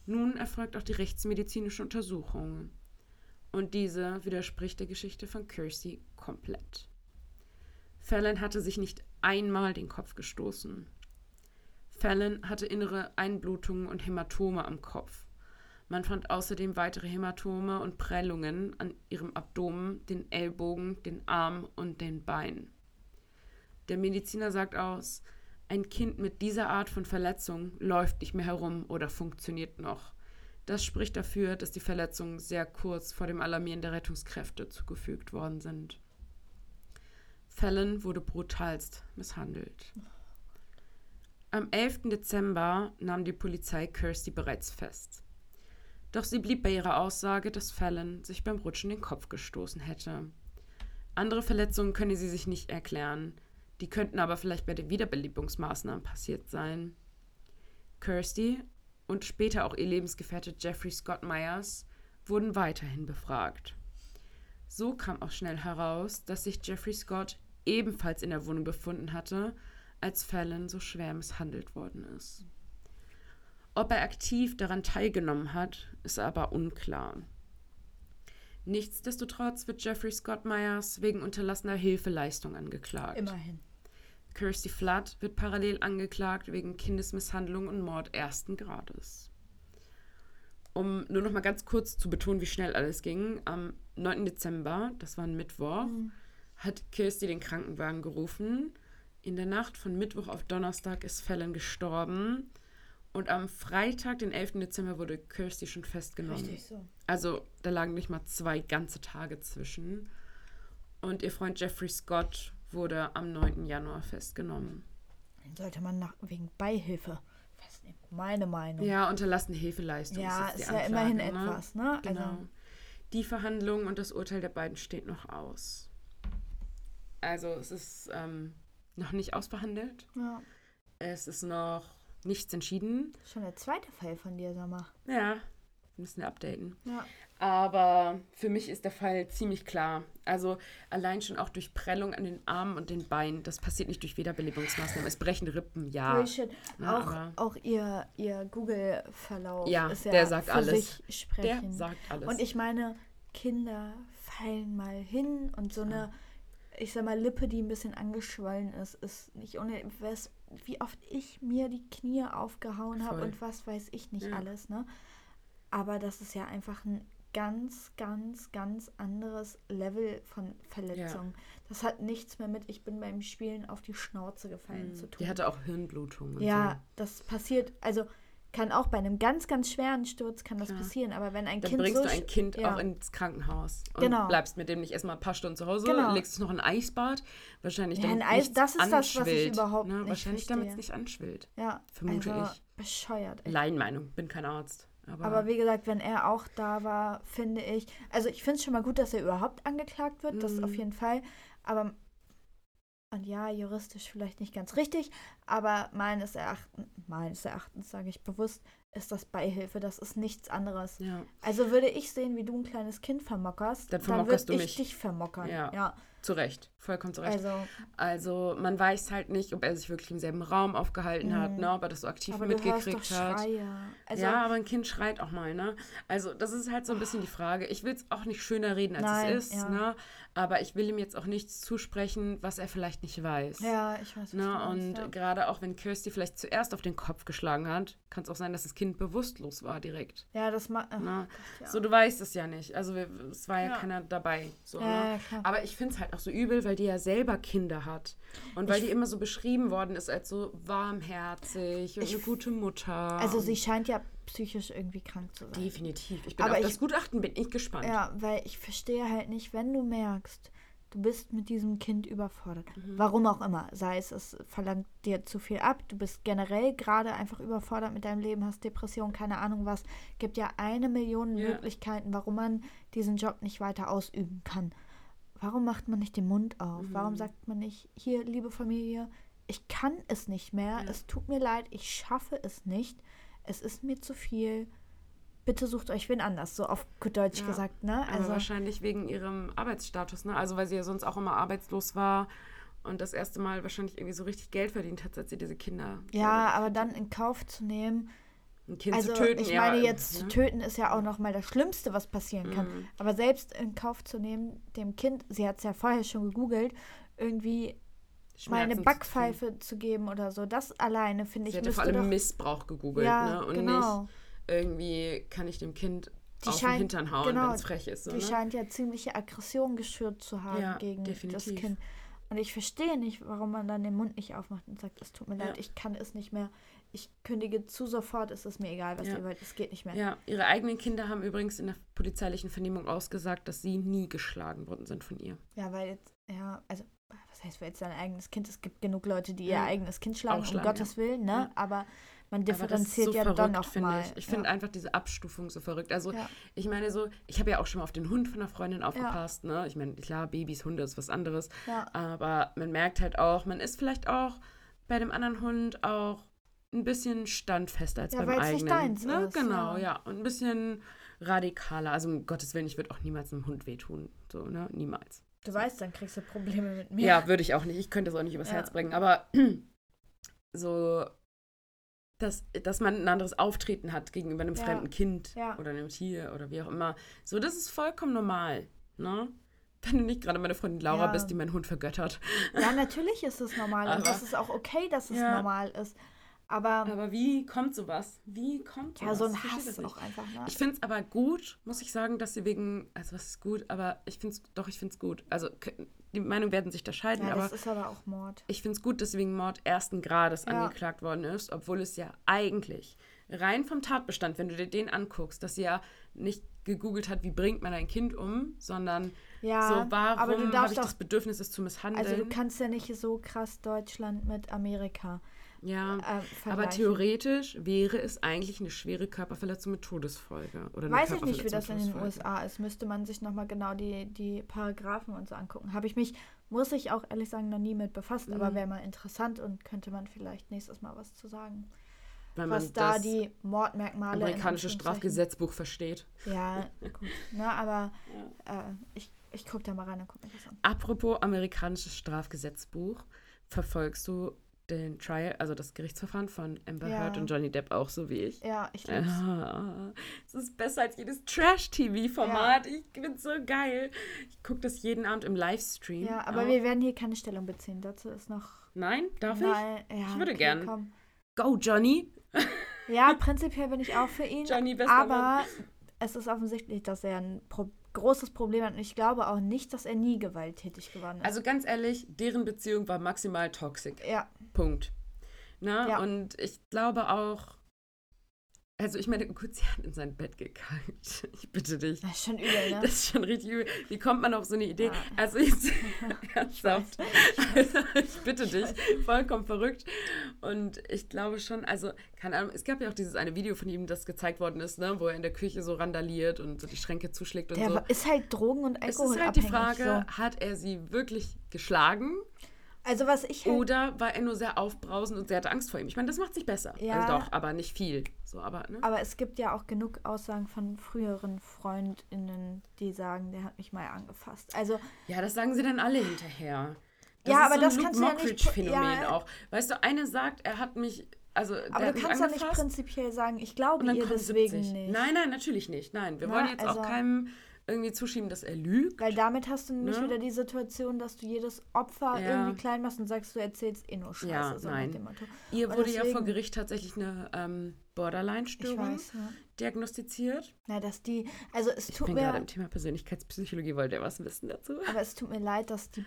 [SPEAKER 1] Nun erfolgt auch die rechtsmedizinische Untersuchung. Und diese widerspricht der Geschichte von Kirsty komplett. Fallon hatte sich nicht einmal den Kopf gestoßen. Fallon hatte innere Einblutungen und Hämatome am Kopf. Man fand außerdem weitere Hämatome und Prellungen an ihrem Abdomen, den Ellbogen, den Arm und den Beinen. Der Mediziner sagt aus, ein Kind mit dieser Art von Verletzung läuft nicht mehr herum oder funktioniert noch. Das spricht dafür, dass die Verletzungen sehr kurz vor dem Alarmieren der Rettungskräfte zugefügt worden sind. Fallon wurde brutalst misshandelt. Am 11. Dezember nahm die Polizei Kirsty bereits fest. Doch sie blieb bei ihrer Aussage, dass Fallon sich beim Rutschen den Kopf gestoßen hätte. Andere Verletzungen könne sie sich nicht erklären. Die könnten aber vielleicht bei den Wiederbelebungsmaßnahmen passiert sein. Kirsty und später auch ihr Lebensgefährte Jeffrey Scott Myers wurden weiterhin befragt. So kam auch schnell heraus, dass sich Jeffrey Scott ebenfalls in der Wohnung befunden hatte, als Fallon so schwer misshandelt worden ist. Ob er aktiv daran teilgenommen hat, ist aber unklar. Nichtsdestotrotz wird Jeffrey Scott Myers wegen unterlassener Hilfeleistung angeklagt.
[SPEAKER 2] Immerhin.
[SPEAKER 1] Kirsty Flood wird parallel angeklagt wegen Kindesmisshandlung und Mord ersten Grades. Um nur noch mal ganz kurz zu betonen, wie schnell alles ging, am 9. Dezember, das war ein Mittwoch, mhm. hat Kirsty den Krankenwagen gerufen. In der Nacht von Mittwoch auf Donnerstag ist Fallon gestorben. Und am Freitag, den 11. Dezember, wurde Kirsty schon festgenommen.
[SPEAKER 2] Richtig so.
[SPEAKER 1] Also da lagen nicht mal zwei ganze Tage zwischen. Und ihr Freund Jeffrey Scott wurde am 9. Januar festgenommen.
[SPEAKER 2] Den sollte man nach, wegen Beihilfe festnehmen. Meine Meinung.
[SPEAKER 1] Ja, unterlassene Hilfeleistung.
[SPEAKER 2] Ja, ist,
[SPEAKER 1] ist
[SPEAKER 2] ja immerhin
[SPEAKER 1] ne?
[SPEAKER 2] etwas, ne?
[SPEAKER 1] Genau.
[SPEAKER 2] Also,
[SPEAKER 1] Die Verhandlung und das Urteil der beiden steht noch aus. Also es ist ähm, noch nicht ausverhandelt.
[SPEAKER 2] ja.
[SPEAKER 1] Es ist noch nichts entschieden.
[SPEAKER 2] Schon der zweite Fall von dir, mal.
[SPEAKER 1] Ja, müssen wir updaten.
[SPEAKER 2] Ja.
[SPEAKER 1] Aber für mich ist der Fall ziemlich klar. Also allein schon auch durch Prellung an den Armen und den Beinen. Das passiert nicht durch Wiederbelebungsmaßnahmen. Es brechen Rippen, ja.
[SPEAKER 2] Bullshit. Auch
[SPEAKER 1] aber-
[SPEAKER 2] auch ihr, ihr Google-Verlauf
[SPEAKER 1] Ja,
[SPEAKER 2] ist ja
[SPEAKER 1] der sagt alles. Der sagt alles.
[SPEAKER 2] Und ich meine, Kinder fallen mal hin und so eine, ich sag mal, Lippe, die ein bisschen angeschwollen ist, ist nicht ohne, was, wie oft ich mir die Knie aufgehauen habe und was weiß ich nicht
[SPEAKER 1] Ja.
[SPEAKER 2] alles, ne? Aber das ist ja einfach ein ganz, ganz, ganz anderes Level von Verletzung. Das hat nichts mehr mit, ich bin beim Spielen auf die Schnauze gefallen zu tun.
[SPEAKER 1] Die hatte auch Hirnblutung.
[SPEAKER 2] Ja, das passiert, also kann auch bei einem ganz, ganz schweren Sturz kann das
[SPEAKER 1] Klar.
[SPEAKER 2] passieren, aber wenn ein
[SPEAKER 1] Dann
[SPEAKER 2] Kind
[SPEAKER 1] bringst
[SPEAKER 2] so
[SPEAKER 1] du ein Kind
[SPEAKER 2] ja.
[SPEAKER 1] auch ins Krankenhaus und
[SPEAKER 2] Genau.
[SPEAKER 1] bleibst mit dem nicht erstmal ein paar Stunden zu Hause,
[SPEAKER 2] Genau.
[SPEAKER 1] legst es noch in ein Eisbad, wahrscheinlich
[SPEAKER 2] Ja,
[SPEAKER 1] damit
[SPEAKER 2] ein Eis- das ist das, was ich überhaupt
[SPEAKER 1] ne?
[SPEAKER 2] nicht
[SPEAKER 1] Wahrscheinlich damit es nicht anschwillt.
[SPEAKER 2] ja,
[SPEAKER 1] vermute
[SPEAKER 2] also
[SPEAKER 1] ich.
[SPEAKER 2] bescheuert. Ey.
[SPEAKER 1] Laienmeinung, bin kein Arzt. Aber,
[SPEAKER 2] Aber wie gesagt, wenn er auch da war, finde ich, also ich finde es schon mal gut, dass er überhaupt angeklagt wird, das
[SPEAKER 1] Mhm.
[SPEAKER 2] auf jeden Fall, aber und ja, juristisch vielleicht nicht ganz richtig, aber meines Erachtens, meines Erachtens sage ich bewusst, ist das Beihilfe, das ist nichts anderes.
[SPEAKER 1] ja.
[SPEAKER 2] Also würde ich sehen, wie du ein kleines Kind vermockerst,
[SPEAKER 1] Dann
[SPEAKER 2] dann, würde
[SPEAKER 1] du
[SPEAKER 2] ich
[SPEAKER 1] mich.
[SPEAKER 2] dich vermockern.
[SPEAKER 1] Ja.
[SPEAKER 2] ja.
[SPEAKER 1] Zu Recht, vollkommen zu Recht.
[SPEAKER 2] Also,
[SPEAKER 1] Also man weiß halt nicht, ob er sich wirklich im selben Raum aufgehalten hat,
[SPEAKER 2] Mhm.
[SPEAKER 1] ne? ob er das so aktiv
[SPEAKER 2] aber
[SPEAKER 1] mitgekriegt hat.
[SPEAKER 2] Also,
[SPEAKER 1] ja, aber ein Kind schreit auch mal, ne? Also das ist halt so ein bisschen die Frage. Ich will es auch nicht schöner reden, als
[SPEAKER 2] Nein,
[SPEAKER 1] es ist,
[SPEAKER 2] ja.
[SPEAKER 1] ne? Aber ich will ihm jetzt auch nichts zusprechen, was er vielleicht nicht weiß.
[SPEAKER 2] ja, ich weiß,
[SPEAKER 1] Ne? Und
[SPEAKER 2] ja.
[SPEAKER 1] gerade auch wenn Kirsty vielleicht zuerst auf den Kopf geschlagen hat, kann es auch sein, dass das Kind bewusstlos war direkt.
[SPEAKER 2] Ja, das macht.
[SPEAKER 1] Ne?
[SPEAKER 2] ja.
[SPEAKER 1] So, du weißt es ja nicht. Also wir, es war ja, keiner dabei. So, ne? Aber ich finde es halt auch so übel, weil die ja selber Kinder hat. Und weil
[SPEAKER 2] Ich-
[SPEAKER 1] die immer so beschrieben worden ist als so warmherzig und eine gute Mutter.
[SPEAKER 2] Also sie scheint ja psychisch irgendwie krank zu sein.
[SPEAKER 1] Definitiv. Ich bin
[SPEAKER 2] Aber
[SPEAKER 1] auf
[SPEAKER 2] ich-
[SPEAKER 1] das Gutachten bin ich gespannt.
[SPEAKER 2] Ja, weil ich verstehe halt nicht, wenn du merkst, du bist mit diesem Kind überfordert.
[SPEAKER 1] Mhm.
[SPEAKER 2] Warum auch immer. Sei es, es verlangt dir zu viel ab, du bist generell gerade einfach überfordert mit deinem Leben, hast Depression, keine Ahnung was. Gibt ja eine Million
[SPEAKER 1] Ja.
[SPEAKER 2] Möglichkeiten, warum man diesen Job nicht weiter ausüben kann. Warum macht man nicht den Mund auf?
[SPEAKER 1] Mhm.
[SPEAKER 2] Warum sagt man nicht, hier, liebe Familie, ich kann es nicht mehr,
[SPEAKER 1] Ja.
[SPEAKER 2] es tut mir leid, ich schaffe es nicht, es ist mir zu viel. Bitte sucht euch wen anders, so auf gut Deutsch
[SPEAKER 1] Ja.
[SPEAKER 2] gesagt, ne?
[SPEAKER 1] Aber
[SPEAKER 2] Also
[SPEAKER 1] wahrscheinlich wegen ihrem Arbeitsstatus, ne? Also weil sie ja sonst auch immer arbeitslos war und das erste Mal wahrscheinlich irgendwie so richtig Geld verdient hat, seit sie diese Kinder.
[SPEAKER 2] ja, aber dann in Kauf zu nehmen,
[SPEAKER 1] ein Kind
[SPEAKER 2] also
[SPEAKER 1] zu töten.
[SPEAKER 2] ich
[SPEAKER 1] ja,
[SPEAKER 2] meine jetzt zu
[SPEAKER 1] ne?
[SPEAKER 2] töten ist ja auch noch mal das Schlimmste, was passieren kann.
[SPEAKER 1] Mhm.
[SPEAKER 2] Aber selbst in Kauf zu nehmen, dem Kind, sie hat es ja vorher schon gegoogelt, irgendwie mal eine Backpfeife zu geben oder so, das alleine finde ich
[SPEAKER 1] Sie hat ja vor allem
[SPEAKER 2] doch,
[SPEAKER 1] Missbrauch gegoogelt,
[SPEAKER 2] Ja,
[SPEAKER 1] ne? Und
[SPEAKER 2] genau.
[SPEAKER 1] nicht irgendwie kann ich dem Kind
[SPEAKER 2] Die
[SPEAKER 1] auf den
[SPEAKER 2] scheint-
[SPEAKER 1] Hintern hauen,
[SPEAKER 2] genau,
[SPEAKER 1] wenn es frech ist. So,
[SPEAKER 2] die
[SPEAKER 1] ne?
[SPEAKER 2] scheint ja ziemliche Aggression geschürt zu haben
[SPEAKER 1] Ja,
[SPEAKER 2] gegen das
[SPEAKER 1] definitiv.
[SPEAKER 2] Kind. Und ich verstehe nicht, warum man dann den Mund nicht aufmacht und sagt, es tut mir
[SPEAKER 1] Ja.
[SPEAKER 2] leid, ich kann es nicht mehr. Ich kündige zu sofort, es ist mir egal, was
[SPEAKER 1] Ja.
[SPEAKER 2] ihr wollt, es geht nicht mehr.
[SPEAKER 1] Ja, ihre eigenen Kinder haben übrigens in der polizeilichen Vernehmung ausgesagt, dass sie nie geschlagen worden sind von ihr.
[SPEAKER 2] Ja, weil jetzt, ja, also, was heißt, weil jetzt sein eigenes Kind, es gibt genug Leute, die ihr
[SPEAKER 1] Ja.
[SPEAKER 2] eigenes Kind schlagen,
[SPEAKER 1] schlagen,
[SPEAKER 2] um Gottes Willen, ne?
[SPEAKER 1] Ja.
[SPEAKER 2] Aber man differenziert
[SPEAKER 1] so
[SPEAKER 2] ja
[SPEAKER 1] verrückt,
[SPEAKER 2] dann noch
[SPEAKER 1] finde
[SPEAKER 2] mal.
[SPEAKER 1] ich. Ich finde
[SPEAKER 2] ja.
[SPEAKER 1] einfach diese Abstufung so verrückt. Also
[SPEAKER 2] Ja.
[SPEAKER 1] ich meine so, ich habe ja auch schon mal auf den Hund von einer Freundin aufgepasst, ne? Ich meine, klar, Babys, Hunde ist was anderes.
[SPEAKER 2] Ja.
[SPEAKER 1] Aber man merkt halt auch, man ist vielleicht auch bei dem anderen Hund auch ein bisschen standfester als
[SPEAKER 2] Ja,
[SPEAKER 1] beim eigenen.
[SPEAKER 2] nicht deins
[SPEAKER 1] ne?
[SPEAKER 2] ist,
[SPEAKER 1] Genau,
[SPEAKER 2] ja.
[SPEAKER 1] ja. Und ein bisschen radikaler. Also um Gottes Willen, ich würde auch niemals einem Hund wehtun. So, ne? Niemals.
[SPEAKER 2] Du weißt, dann kriegst du Probleme mit mir.
[SPEAKER 1] Ja, würde ich auch nicht. Ich könnte es auch nicht übers
[SPEAKER 2] Ja.
[SPEAKER 1] Herz bringen. Aber (clears throat) so, dass, dass man ein anderes Auftreten hat gegenüber einem
[SPEAKER 2] Ja.
[SPEAKER 1] fremden Kind oder einem Tier oder wie auch immer. So, das ist vollkommen normal. Ne? Wenn du nicht gerade meine Freundin Laura
[SPEAKER 2] Ja.
[SPEAKER 1] bist, die meinen Hund vergöttert.
[SPEAKER 2] Ja, natürlich ist es normal und (laughs)
[SPEAKER 1] Aber-
[SPEAKER 2] das ist auch okay, dass es
[SPEAKER 1] Ja.
[SPEAKER 2] normal ist. Aber,
[SPEAKER 1] Aber wie kommt sowas? Wie kommt sowas?
[SPEAKER 2] ja, so ein
[SPEAKER 1] Ich
[SPEAKER 2] Hass
[SPEAKER 1] nicht.
[SPEAKER 2] auch einfach. Ne?
[SPEAKER 1] Ich finde es aber gut, muss ich sagen, dass sie wegen, also was ist gut, aber ich finde es, doch, ich finde es gut. Also die Meinungen werden sich da scheiden,
[SPEAKER 2] ja,
[SPEAKER 1] aber
[SPEAKER 2] das ist aber auch Mord.
[SPEAKER 1] ich finde es gut, dass sie wegen Mord ersten Grades
[SPEAKER 2] Ja.
[SPEAKER 1] angeklagt worden ist, obwohl es ja eigentlich rein vom Tatbestand, wenn du dir den anguckst, dass sie ja nicht gegoogelt hat, wie bringt man ein Kind um, sondern
[SPEAKER 2] Ja,
[SPEAKER 1] so,
[SPEAKER 2] aber du
[SPEAKER 1] warum habe
[SPEAKER 2] darfst
[SPEAKER 1] ich das Bedürfnis, es zu misshandeln?
[SPEAKER 2] also du kannst ja nicht so krass Deutschland mit Amerika
[SPEAKER 1] ja,
[SPEAKER 2] äh,
[SPEAKER 1] aber theoretisch wäre es eigentlich eine schwere Körperverletzung mit Todesfolge. Oder
[SPEAKER 2] Weiß ich nicht, wie das in den. USA ist. Müsste man sich nochmal genau die, die Paragraphen und so angucken. Habe ich mich, muss ich auch ehrlich sagen, noch nie mit befasst, aber
[SPEAKER 1] Mhm.
[SPEAKER 2] wäre mal interessant und könnte man vielleicht nächstes Mal was zu sagen.
[SPEAKER 1] Wenn
[SPEAKER 2] was da die Mordmerkmale
[SPEAKER 1] amerikanische Strafgesetzbuch versteht.
[SPEAKER 2] Ja, gut. Ne, aber (laughs) äh, ich, ich gucke da mal rein und gucke mir das an.
[SPEAKER 1] Apropos amerikanisches Strafgesetzbuch, verfolgst du den Trial, also das Gerichtsverfahren von Amber
[SPEAKER 2] Ja.
[SPEAKER 1] Heard und Johnny Depp auch so wie ich?
[SPEAKER 2] Ja, ich lieb's.
[SPEAKER 1] Ah, es ist besser als jedes Trash-TV-Format. Ich bin so geil. Ich gucke das jeden Abend im Livestream.
[SPEAKER 2] Ja, aber
[SPEAKER 1] auch.
[SPEAKER 2] wir werden hier keine Stellung beziehen. Dazu ist noch.
[SPEAKER 1] Nein, darf
[SPEAKER 2] Nein, ja,
[SPEAKER 1] Ich würde
[SPEAKER 2] okay,
[SPEAKER 1] gern.
[SPEAKER 2] komm.
[SPEAKER 1] ich? Go, Johnny.
[SPEAKER 2] Ja, prinzipiell bin ich auch für ihn. (laughs)
[SPEAKER 1] Johnny, bester
[SPEAKER 2] aber
[SPEAKER 1] Mann.
[SPEAKER 2] es ist offensichtlich, dass er ein Pro großes Problem hat. Und ich glaube auch nicht, dass er nie gewalttätig geworden ist.
[SPEAKER 1] Also ganz ehrlich, deren Beziehung war maximal toxisch.
[SPEAKER 2] ja,
[SPEAKER 1] Punkt. Na,
[SPEAKER 2] Ja.
[SPEAKER 1] und ich glaube auch, also ich meine, gut, sie hat in sein Bett gekackt. (laughs) Ich bitte dich.
[SPEAKER 2] das ist schon übel, ne?
[SPEAKER 1] Das ist schon richtig übel. Wie kommt man auf so eine Idee?
[SPEAKER 2] Ja.
[SPEAKER 1] Also jetzt, (laughs) ernsthaft. Also, ich bitte dich, vollkommen verrückt. Und ich glaube schon, also, keine Ahnung, es gab ja auch dieses eine Video von ihm, das gezeigt worden ist, ne, wo er in der Küche so randaliert und so die Schränke zuschlägt und
[SPEAKER 2] Der
[SPEAKER 1] so.
[SPEAKER 2] ist halt Drogen- und
[SPEAKER 1] Es ist halt die Frage,
[SPEAKER 2] So.
[SPEAKER 1] hat er sie wirklich geschlagen
[SPEAKER 2] Also was ich halt,
[SPEAKER 1] oder war er nur sehr aufbrausend und sie hatte Angst vor ihm? Ich meine, das macht sich besser.
[SPEAKER 2] Ja.
[SPEAKER 1] Also doch, aber nicht viel. So, aber, ne?
[SPEAKER 2] aber es gibt ja auch genug Aussagen von früheren FreundInnen, die sagen, der hat mich mal angefasst. Also
[SPEAKER 1] Ja, das sagen sie dann alle hinterher.
[SPEAKER 2] Ja,
[SPEAKER 1] ist
[SPEAKER 2] aber
[SPEAKER 1] so
[SPEAKER 2] das
[SPEAKER 1] ein
[SPEAKER 2] kannst
[SPEAKER 1] Luke
[SPEAKER 2] du ja nicht
[SPEAKER 1] Phänomen
[SPEAKER 2] ja.
[SPEAKER 1] auch. Weißt du, eine sagt, er hat mich, also
[SPEAKER 2] Aber du kannst ja nicht prinzipiell sagen, ich glaube ihr deswegen
[SPEAKER 1] 70.
[SPEAKER 2] nicht.
[SPEAKER 1] Nein, nein, natürlich nicht. Nein, wir
[SPEAKER 2] Na,
[SPEAKER 1] wollen jetzt
[SPEAKER 2] also-
[SPEAKER 1] auch keinem irgendwie zuschieben, dass er lügt.
[SPEAKER 2] Weil damit hast du nämlich
[SPEAKER 1] Ne?
[SPEAKER 2] wieder die Situation, dass du jedes Opfer
[SPEAKER 1] Ja.
[SPEAKER 2] irgendwie klein machst und sagst, du erzählst eh nur Scheiße.
[SPEAKER 1] Ja,
[SPEAKER 2] so
[SPEAKER 1] nein. Ihr
[SPEAKER 2] Und
[SPEAKER 1] wurde ja vor
[SPEAKER 2] deswegen-
[SPEAKER 1] Gericht tatsächlich eine ähm, Borderline-Störung
[SPEAKER 2] ja.
[SPEAKER 1] diagnostiziert.
[SPEAKER 2] Na, dass die, also es
[SPEAKER 1] Ich
[SPEAKER 2] tut
[SPEAKER 1] bin gerade
[SPEAKER 2] mir,
[SPEAKER 1] im Thema Persönlichkeitspsychologie, wollt ihr was wissen dazu?
[SPEAKER 2] aber es tut mir leid, dass die,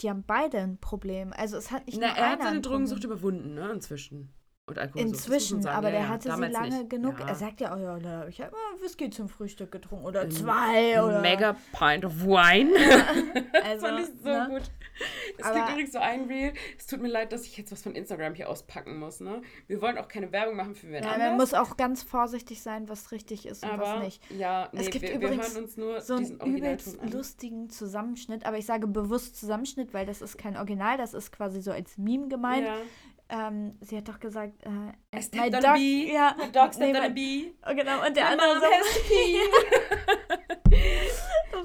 [SPEAKER 2] die haben beide ein Problem. Also es hat nicht
[SPEAKER 1] Na,
[SPEAKER 2] nur
[SPEAKER 1] er hat seine
[SPEAKER 2] ein
[SPEAKER 1] Drogensucht überwunden, ne, inzwischen. Und man
[SPEAKER 2] Inzwischen,
[SPEAKER 1] sagen.
[SPEAKER 2] aber
[SPEAKER 1] ja,
[SPEAKER 2] der
[SPEAKER 1] ja,
[SPEAKER 2] hatte sie lange
[SPEAKER 1] nicht.
[SPEAKER 2] genug.
[SPEAKER 1] Ja.
[SPEAKER 2] Er sagt ja, oh ja, ich habe immer Whisky zum Frühstück getrunken oder
[SPEAKER 1] Ein-
[SPEAKER 2] zwei oder
[SPEAKER 1] Mega Pint of Wine. (laughs) (laughs)
[SPEAKER 2] also,
[SPEAKER 1] fand ich so
[SPEAKER 2] ne?
[SPEAKER 1] gut. Es
[SPEAKER 2] Aber-
[SPEAKER 1] gibt übrigens so ein Reel. Es tut mir leid, dass ich jetzt was von Instagram hier auspacken muss. Ne? Wir wollen auch keine Werbung machen für wen
[SPEAKER 2] Ja, man muss auch ganz vorsichtig sein, was richtig ist und
[SPEAKER 1] aber
[SPEAKER 2] was nicht.
[SPEAKER 1] ja, nee,
[SPEAKER 2] Es gibt
[SPEAKER 1] wir,
[SPEAKER 2] übrigens
[SPEAKER 1] wir uns nur
[SPEAKER 2] so einen übelst lustigen Zusammenschnitt, aber ich sage bewusst Zusammenschnitt, weil das ist kein Original, das ist quasi so als Meme gemeint.
[SPEAKER 1] Ja.
[SPEAKER 2] Ähm, sie hat doch gesagt, äh,
[SPEAKER 1] I
[SPEAKER 2] my
[SPEAKER 1] stepped on
[SPEAKER 2] dog,
[SPEAKER 1] a bee.
[SPEAKER 2] ja,
[SPEAKER 1] My dog stepped
[SPEAKER 2] nee,
[SPEAKER 1] on a
[SPEAKER 2] mein-
[SPEAKER 1] bee.
[SPEAKER 2] Oh, genau, und der
[SPEAKER 1] My
[SPEAKER 2] andere
[SPEAKER 1] mom
[SPEAKER 2] so,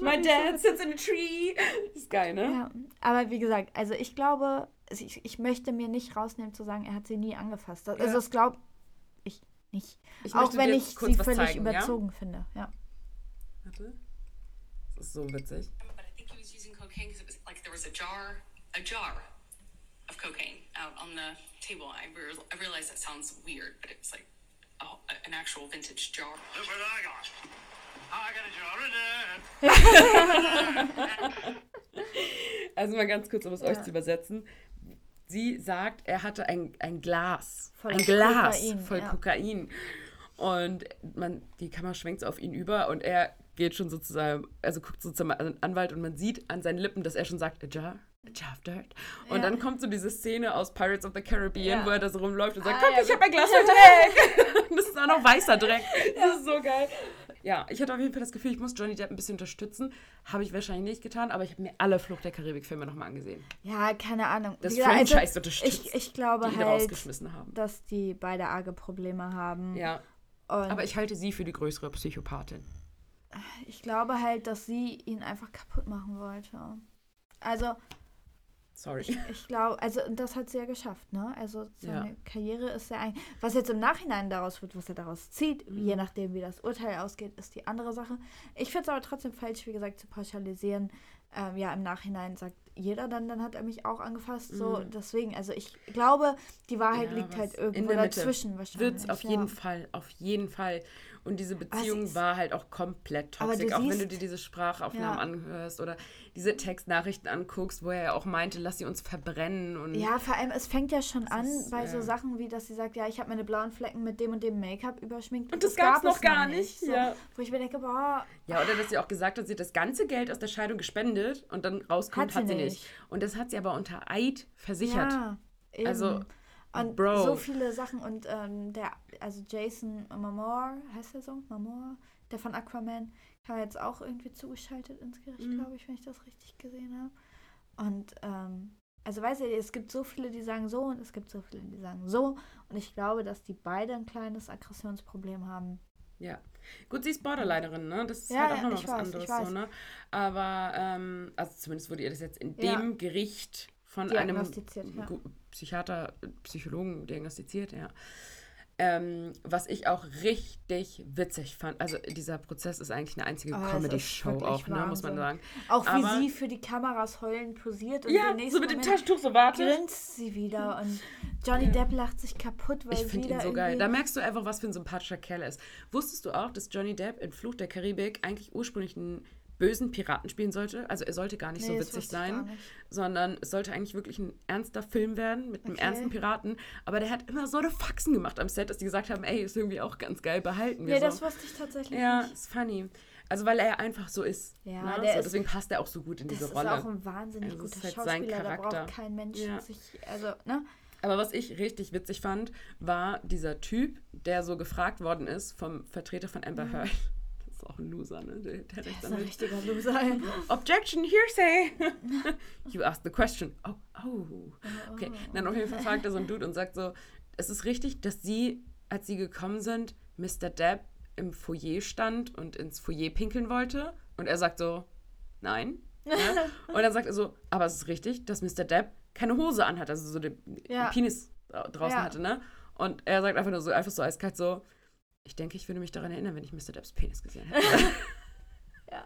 [SPEAKER 2] (laughs)
[SPEAKER 1] My dad sits in a tree. Das ist geil, ne?
[SPEAKER 2] Ja, aber wie gesagt, also ich glaube, also ich, ich möchte mir nicht rausnehmen zu sagen, er hat sie nie angefasst. Also
[SPEAKER 1] Ja.
[SPEAKER 2] das glaube ich nicht.
[SPEAKER 1] Ich
[SPEAKER 2] Auch wenn ich sie völlig
[SPEAKER 1] zeigen, ja?
[SPEAKER 2] überzogen finde. Ja.
[SPEAKER 1] Warte. Das ist so witzig.
[SPEAKER 3] but I think he was using cocaine because it was like there was a jar, a jar, of cocaine out on the table. I, re- I realize that sounds weird, but it was like a, an actual vintage jar.
[SPEAKER 4] Look what I got. I got a jar of that. (laughs)
[SPEAKER 1] Also mal ganz kurz, um es
[SPEAKER 2] Ja.
[SPEAKER 1] euch zu übersetzen. Sie sagt, er hatte ein, ein Glas,
[SPEAKER 2] Voller
[SPEAKER 1] ein Glas
[SPEAKER 2] Kokain,
[SPEAKER 1] voll
[SPEAKER 2] ja.
[SPEAKER 1] Kokain. Und man, die Kamera schwenkt so auf ihn über und er geht schon sozusagen, also guckt so zum An- Anwalt und man sieht an seinen Lippen, dass er schon sagt, a jar, dirt. Und
[SPEAKER 2] Ja.
[SPEAKER 1] dann kommt so diese Szene aus Pirates of the Caribbean,
[SPEAKER 2] Ja.
[SPEAKER 1] wo er da so rumläuft und sagt,
[SPEAKER 2] Ah,
[SPEAKER 1] guck,
[SPEAKER 2] ja,
[SPEAKER 1] ich habe ein Glas voll Dreck. (laughs) das ist auch noch weißer Dreck. Das ist so geil. Ja, ich hatte auf jeden Fall das Gefühl, ich muss Johnny Depp ein bisschen unterstützen. Habe ich wahrscheinlich nicht getan, aber ich habe mir alle Flucht der Karibik-Filme nochmal angesehen.
[SPEAKER 2] Ja, keine Ahnung.
[SPEAKER 1] Das
[SPEAKER 2] gesagt, also,
[SPEAKER 1] Franchise unterstützt,
[SPEAKER 2] Ich, ich glaube
[SPEAKER 1] die
[SPEAKER 2] halt,
[SPEAKER 1] rausgeschmissen haben.
[SPEAKER 2] dass die beide arge Probleme haben.
[SPEAKER 1] Ja,
[SPEAKER 2] Und
[SPEAKER 1] aber ich halte sie für die größere Psychopathin.
[SPEAKER 2] ich glaube halt, dass sie ihn einfach kaputt machen wollte. Also,
[SPEAKER 1] Sorry.
[SPEAKER 2] ich glaube, also das hat sie ja geschafft, ne? Also seine
[SPEAKER 1] Ja.
[SPEAKER 2] Karriere ist ja eigentlich. Was jetzt im Nachhinein daraus wird, was er daraus zieht,
[SPEAKER 1] Mhm.
[SPEAKER 2] je nachdem, wie das Urteil ausgeht, ist die andere Sache. Ich finde es aber trotzdem falsch, wie gesagt, zu pauschalisieren. Ähm, ja, im Nachhinein sagt jeder dann, dann hat er mich auch angefasst. So, deswegen, also ich glaube, die Wahrheit
[SPEAKER 1] Mhm. Ja,
[SPEAKER 2] liegt halt
[SPEAKER 1] in
[SPEAKER 2] irgendwo dazwischen wahrscheinlich.
[SPEAKER 1] Wird's auf
[SPEAKER 2] ja.
[SPEAKER 1] jeden Fall, auf jeden Fall. Und diese Beziehung
[SPEAKER 2] ist-
[SPEAKER 1] war halt auch komplett toxisch, auch wenn du dir diese Sprachaufnahmen
[SPEAKER 2] Ja.
[SPEAKER 1] anhörst oder diese Textnachrichten anguckst, wo er ja auch meinte, lass sie uns verbrennen und
[SPEAKER 2] Ja, vor allem, es fängt ja schon an
[SPEAKER 1] ist,
[SPEAKER 2] bei so
[SPEAKER 1] ja.
[SPEAKER 2] Sachen wie, dass sie sagt, ja, ich habe meine blauen Flecken mit dem und dem Make-up überschminkt.
[SPEAKER 1] Und das gab's noch gar nicht,
[SPEAKER 2] So,
[SPEAKER 1] ja.
[SPEAKER 2] Wo ich mir denke, boah,
[SPEAKER 1] Ja, oder dass sie auch gesagt hat, sie hat das ganze Geld aus der Scheidung gespendet und dann rauskommt,
[SPEAKER 2] Hat
[SPEAKER 1] hat
[SPEAKER 2] sie
[SPEAKER 1] sie, nicht.
[SPEAKER 2] nicht.
[SPEAKER 1] Und das hat sie aber unter Eid versichert.
[SPEAKER 2] ja, eben.
[SPEAKER 1] Also,
[SPEAKER 2] und
[SPEAKER 1] Bro.
[SPEAKER 2] so viele Sachen und ähm, der, also Jason Momoa, heißt der so? Momoa? Der von Aquaman, kam jetzt auch irgendwie zugeschaltet ins Gericht,
[SPEAKER 1] Mhm.
[SPEAKER 2] glaube ich, wenn ich das richtig gesehen habe. Und, ähm, also weißt du, es gibt so viele, die sagen so und es gibt so viele, die sagen so. Und ich glaube, dass die beide ein kleines Aggressionsproblem haben.
[SPEAKER 1] Ja. Gut, sie ist Borderlinerin, ne? Das ist
[SPEAKER 2] Ja,
[SPEAKER 1] halt auch
[SPEAKER 2] ja, ich
[SPEAKER 1] was
[SPEAKER 2] weiß,
[SPEAKER 1] anderes
[SPEAKER 2] weiß.
[SPEAKER 1] so, ne? Aber, ähm, also zumindest wurde ihr das jetzt in
[SPEAKER 2] Ja.
[SPEAKER 1] dem Gericht von einem
[SPEAKER 2] Diagnostiziert, ja.
[SPEAKER 1] Psychiater, Psychologen diagnostiziert, ja. Ähm, was ich auch richtig witzig fand, also dieser Prozess ist eigentlich eine einzige
[SPEAKER 2] Ah, es ist
[SPEAKER 1] Comedy-Show auch, ne, muss man sagen.
[SPEAKER 2] Auch wie
[SPEAKER 1] Aber-
[SPEAKER 2] sie für die Kameras heulend posiert und
[SPEAKER 1] Ja, so mit dem Taschentuch so wartet.
[SPEAKER 2] grinst sie wieder und Johnny
[SPEAKER 1] Ja.
[SPEAKER 2] Depp lacht sich kaputt, weil
[SPEAKER 1] Ich finde ihn so geil. Da merkst du einfach, was für ein sympathischer Kerl er ist. Wusstest du auch, dass Johnny Depp in Fluch der Karibik eigentlich ursprünglich einen bösen Piraten spielen sollte? Also er sollte gar nicht
[SPEAKER 2] Nee,
[SPEAKER 1] so
[SPEAKER 2] das
[SPEAKER 1] witzig sein, sondern es sollte eigentlich wirklich ein ernster Film werden mit einem
[SPEAKER 2] Okay.
[SPEAKER 1] ernsten Piraten. Aber der hat immer so eine Faxen gemacht am Set, dass die gesagt haben, ey, ist irgendwie auch ganz geil, behalten wir
[SPEAKER 2] Nee,
[SPEAKER 1] so.
[SPEAKER 2] das wusste ich tatsächlich
[SPEAKER 1] ja,
[SPEAKER 2] nicht.
[SPEAKER 1] ist funny. Also weil er einfach so ist.
[SPEAKER 2] Ja,
[SPEAKER 1] ne?
[SPEAKER 2] der
[SPEAKER 1] so,
[SPEAKER 2] ist-
[SPEAKER 1] deswegen passt er auch so gut in
[SPEAKER 2] Das
[SPEAKER 1] diese
[SPEAKER 2] ist
[SPEAKER 1] Rolle.
[SPEAKER 2] auch ein wahnsinnig
[SPEAKER 1] Also,
[SPEAKER 2] guter
[SPEAKER 1] ist halt sein
[SPEAKER 2] Schauspieler, da
[SPEAKER 1] Charakter.
[SPEAKER 2] braucht kein Mensch
[SPEAKER 1] Ja.
[SPEAKER 2] sich, also, ne?
[SPEAKER 1] Aber was ich richtig witzig fand, war dieser Typ, der so gefragt worden ist vom Vertreter von Amber Heard. Ist auch ein Loser, ne? Der, der
[SPEAKER 2] Das ist ein richtiger (laughs) Loser.
[SPEAKER 1] Objection, hearsay! (laughs) you asked the question. Oh, oh. Okay, dann auf jeden Fall fragt er so ein Dude und sagt so, es ist richtig, dass sie, als sie gekommen sind, Mr. Depp im Foyer stand und ins Foyer pinkeln wollte. Und er sagt so, nein. Ja? (laughs) Und dann sagt er so, aber es ist richtig, dass Mr. Depp keine Hose anhat, also so den
[SPEAKER 2] Ja.
[SPEAKER 1] Penis dra- draußen
[SPEAKER 2] Ja.
[SPEAKER 1] hatte, ne? Und er sagt einfach nur so, einfach so eiskalt so, ich denke, ich würde mich daran erinnern, wenn ich Mr. Depps Penis gesehen hätte. (laughs)
[SPEAKER 2] Ja.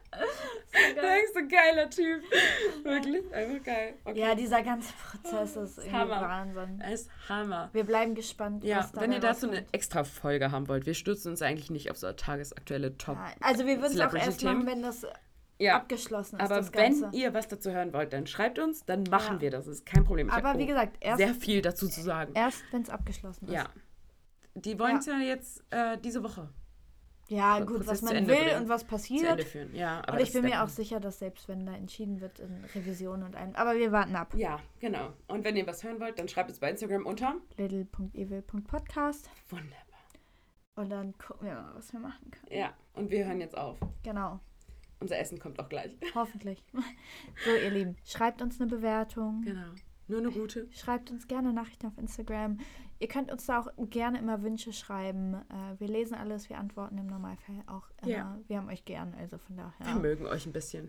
[SPEAKER 1] Ist so ein geiler Typ. Wirklich, einfach geil. Okay.
[SPEAKER 2] Ja, dieser ganze Prozess ist irgendwie
[SPEAKER 1] Hammer.
[SPEAKER 2] Wahnsinn.
[SPEAKER 1] Ist Hammer.
[SPEAKER 2] Wir bleiben gespannt,
[SPEAKER 1] Ja, wenn ihr dazu eine extra Folge haben wollt, wir stürzen uns eigentlich nicht auf so tagesaktuelle Top.
[SPEAKER 2] Ja, Also wir würden es auch erst machen, wenn das
[SPEAKER 1] Ja,
[SPEAKER 2] abgeschlossen ist,
[SPEAKER 1] aber wenn ihr was dazu hören wollt, dann schreibt uns, dann machen
[SPEAKER 2] Ja.
[SPEAKER 1] wir das. Das ist kein Problem. Ich
[SPEAKER 2] Aber wie gesagt, erst-
[SPEAKER 1] sehr viel dazu zu sagen.
[SPEAKER 2] Erst, wenn es abgeschlossen ist.
[SPEAKER 1] Ja. Die wollen es ja. jetzt äh, diese Woche
[SPEAKER 2] Ja, gut,
[SPEAKER 1] Prozess
[SPEAKER 2] was man will
[SPEAKER 1] bringen.
[SPEAKER 2] und was
[SPEAKER 1] zu Ende
[SPEAKER 2] passiert.
[SPEAKER 1] führen. Ja, aber
[SPEAKER 2] Und ich bin mir auch sicher, dass selbst wenn da entschieden wird in Revision und allem. Aber wir warten ab.
[SPEAKER 1] Ja, genau. Und wenn ihr was hören wollt, dann schreibt es bei Instagram unter.
[SPEAKER 2] little.evil.podcast.
[SPEAKER 1] Wunderbar.
[SPEAKER 2] Und dann gucken wir mal, was wir machen können.
[SPEAKER 1] Ja, und wir hören jetzt auf.
[SPEAKER 2] Genau.
[SPEAKER 1] Unser Essen kommt auch gleich. (laughs)
[SPEAKER 2] Hoffentlich. So, ihr Lieben, schreibt uns eine Bewertung.
[SPEAKER 1] Genau. Nur eine gute.
[SPEAKER 2] Schreibt uns gerne Nachrichten auf Instagram. Ihr könnt uns da auch gerne immer Wünsche schreiben. Äh, wir lesen alles, wir antworten im Normalfall auch immer.
[SPEAKER 1] Ja.
[SPEAKER 2] Wir haben euch gern, also von daher
[SPEAKER 1] Wir mögen euch ein bisschen.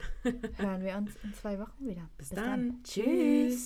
[SPEAKER 2] hören wir uns in zwei Wochen wieder.
[SPEAKER 1] Bis, dann. Tschüss.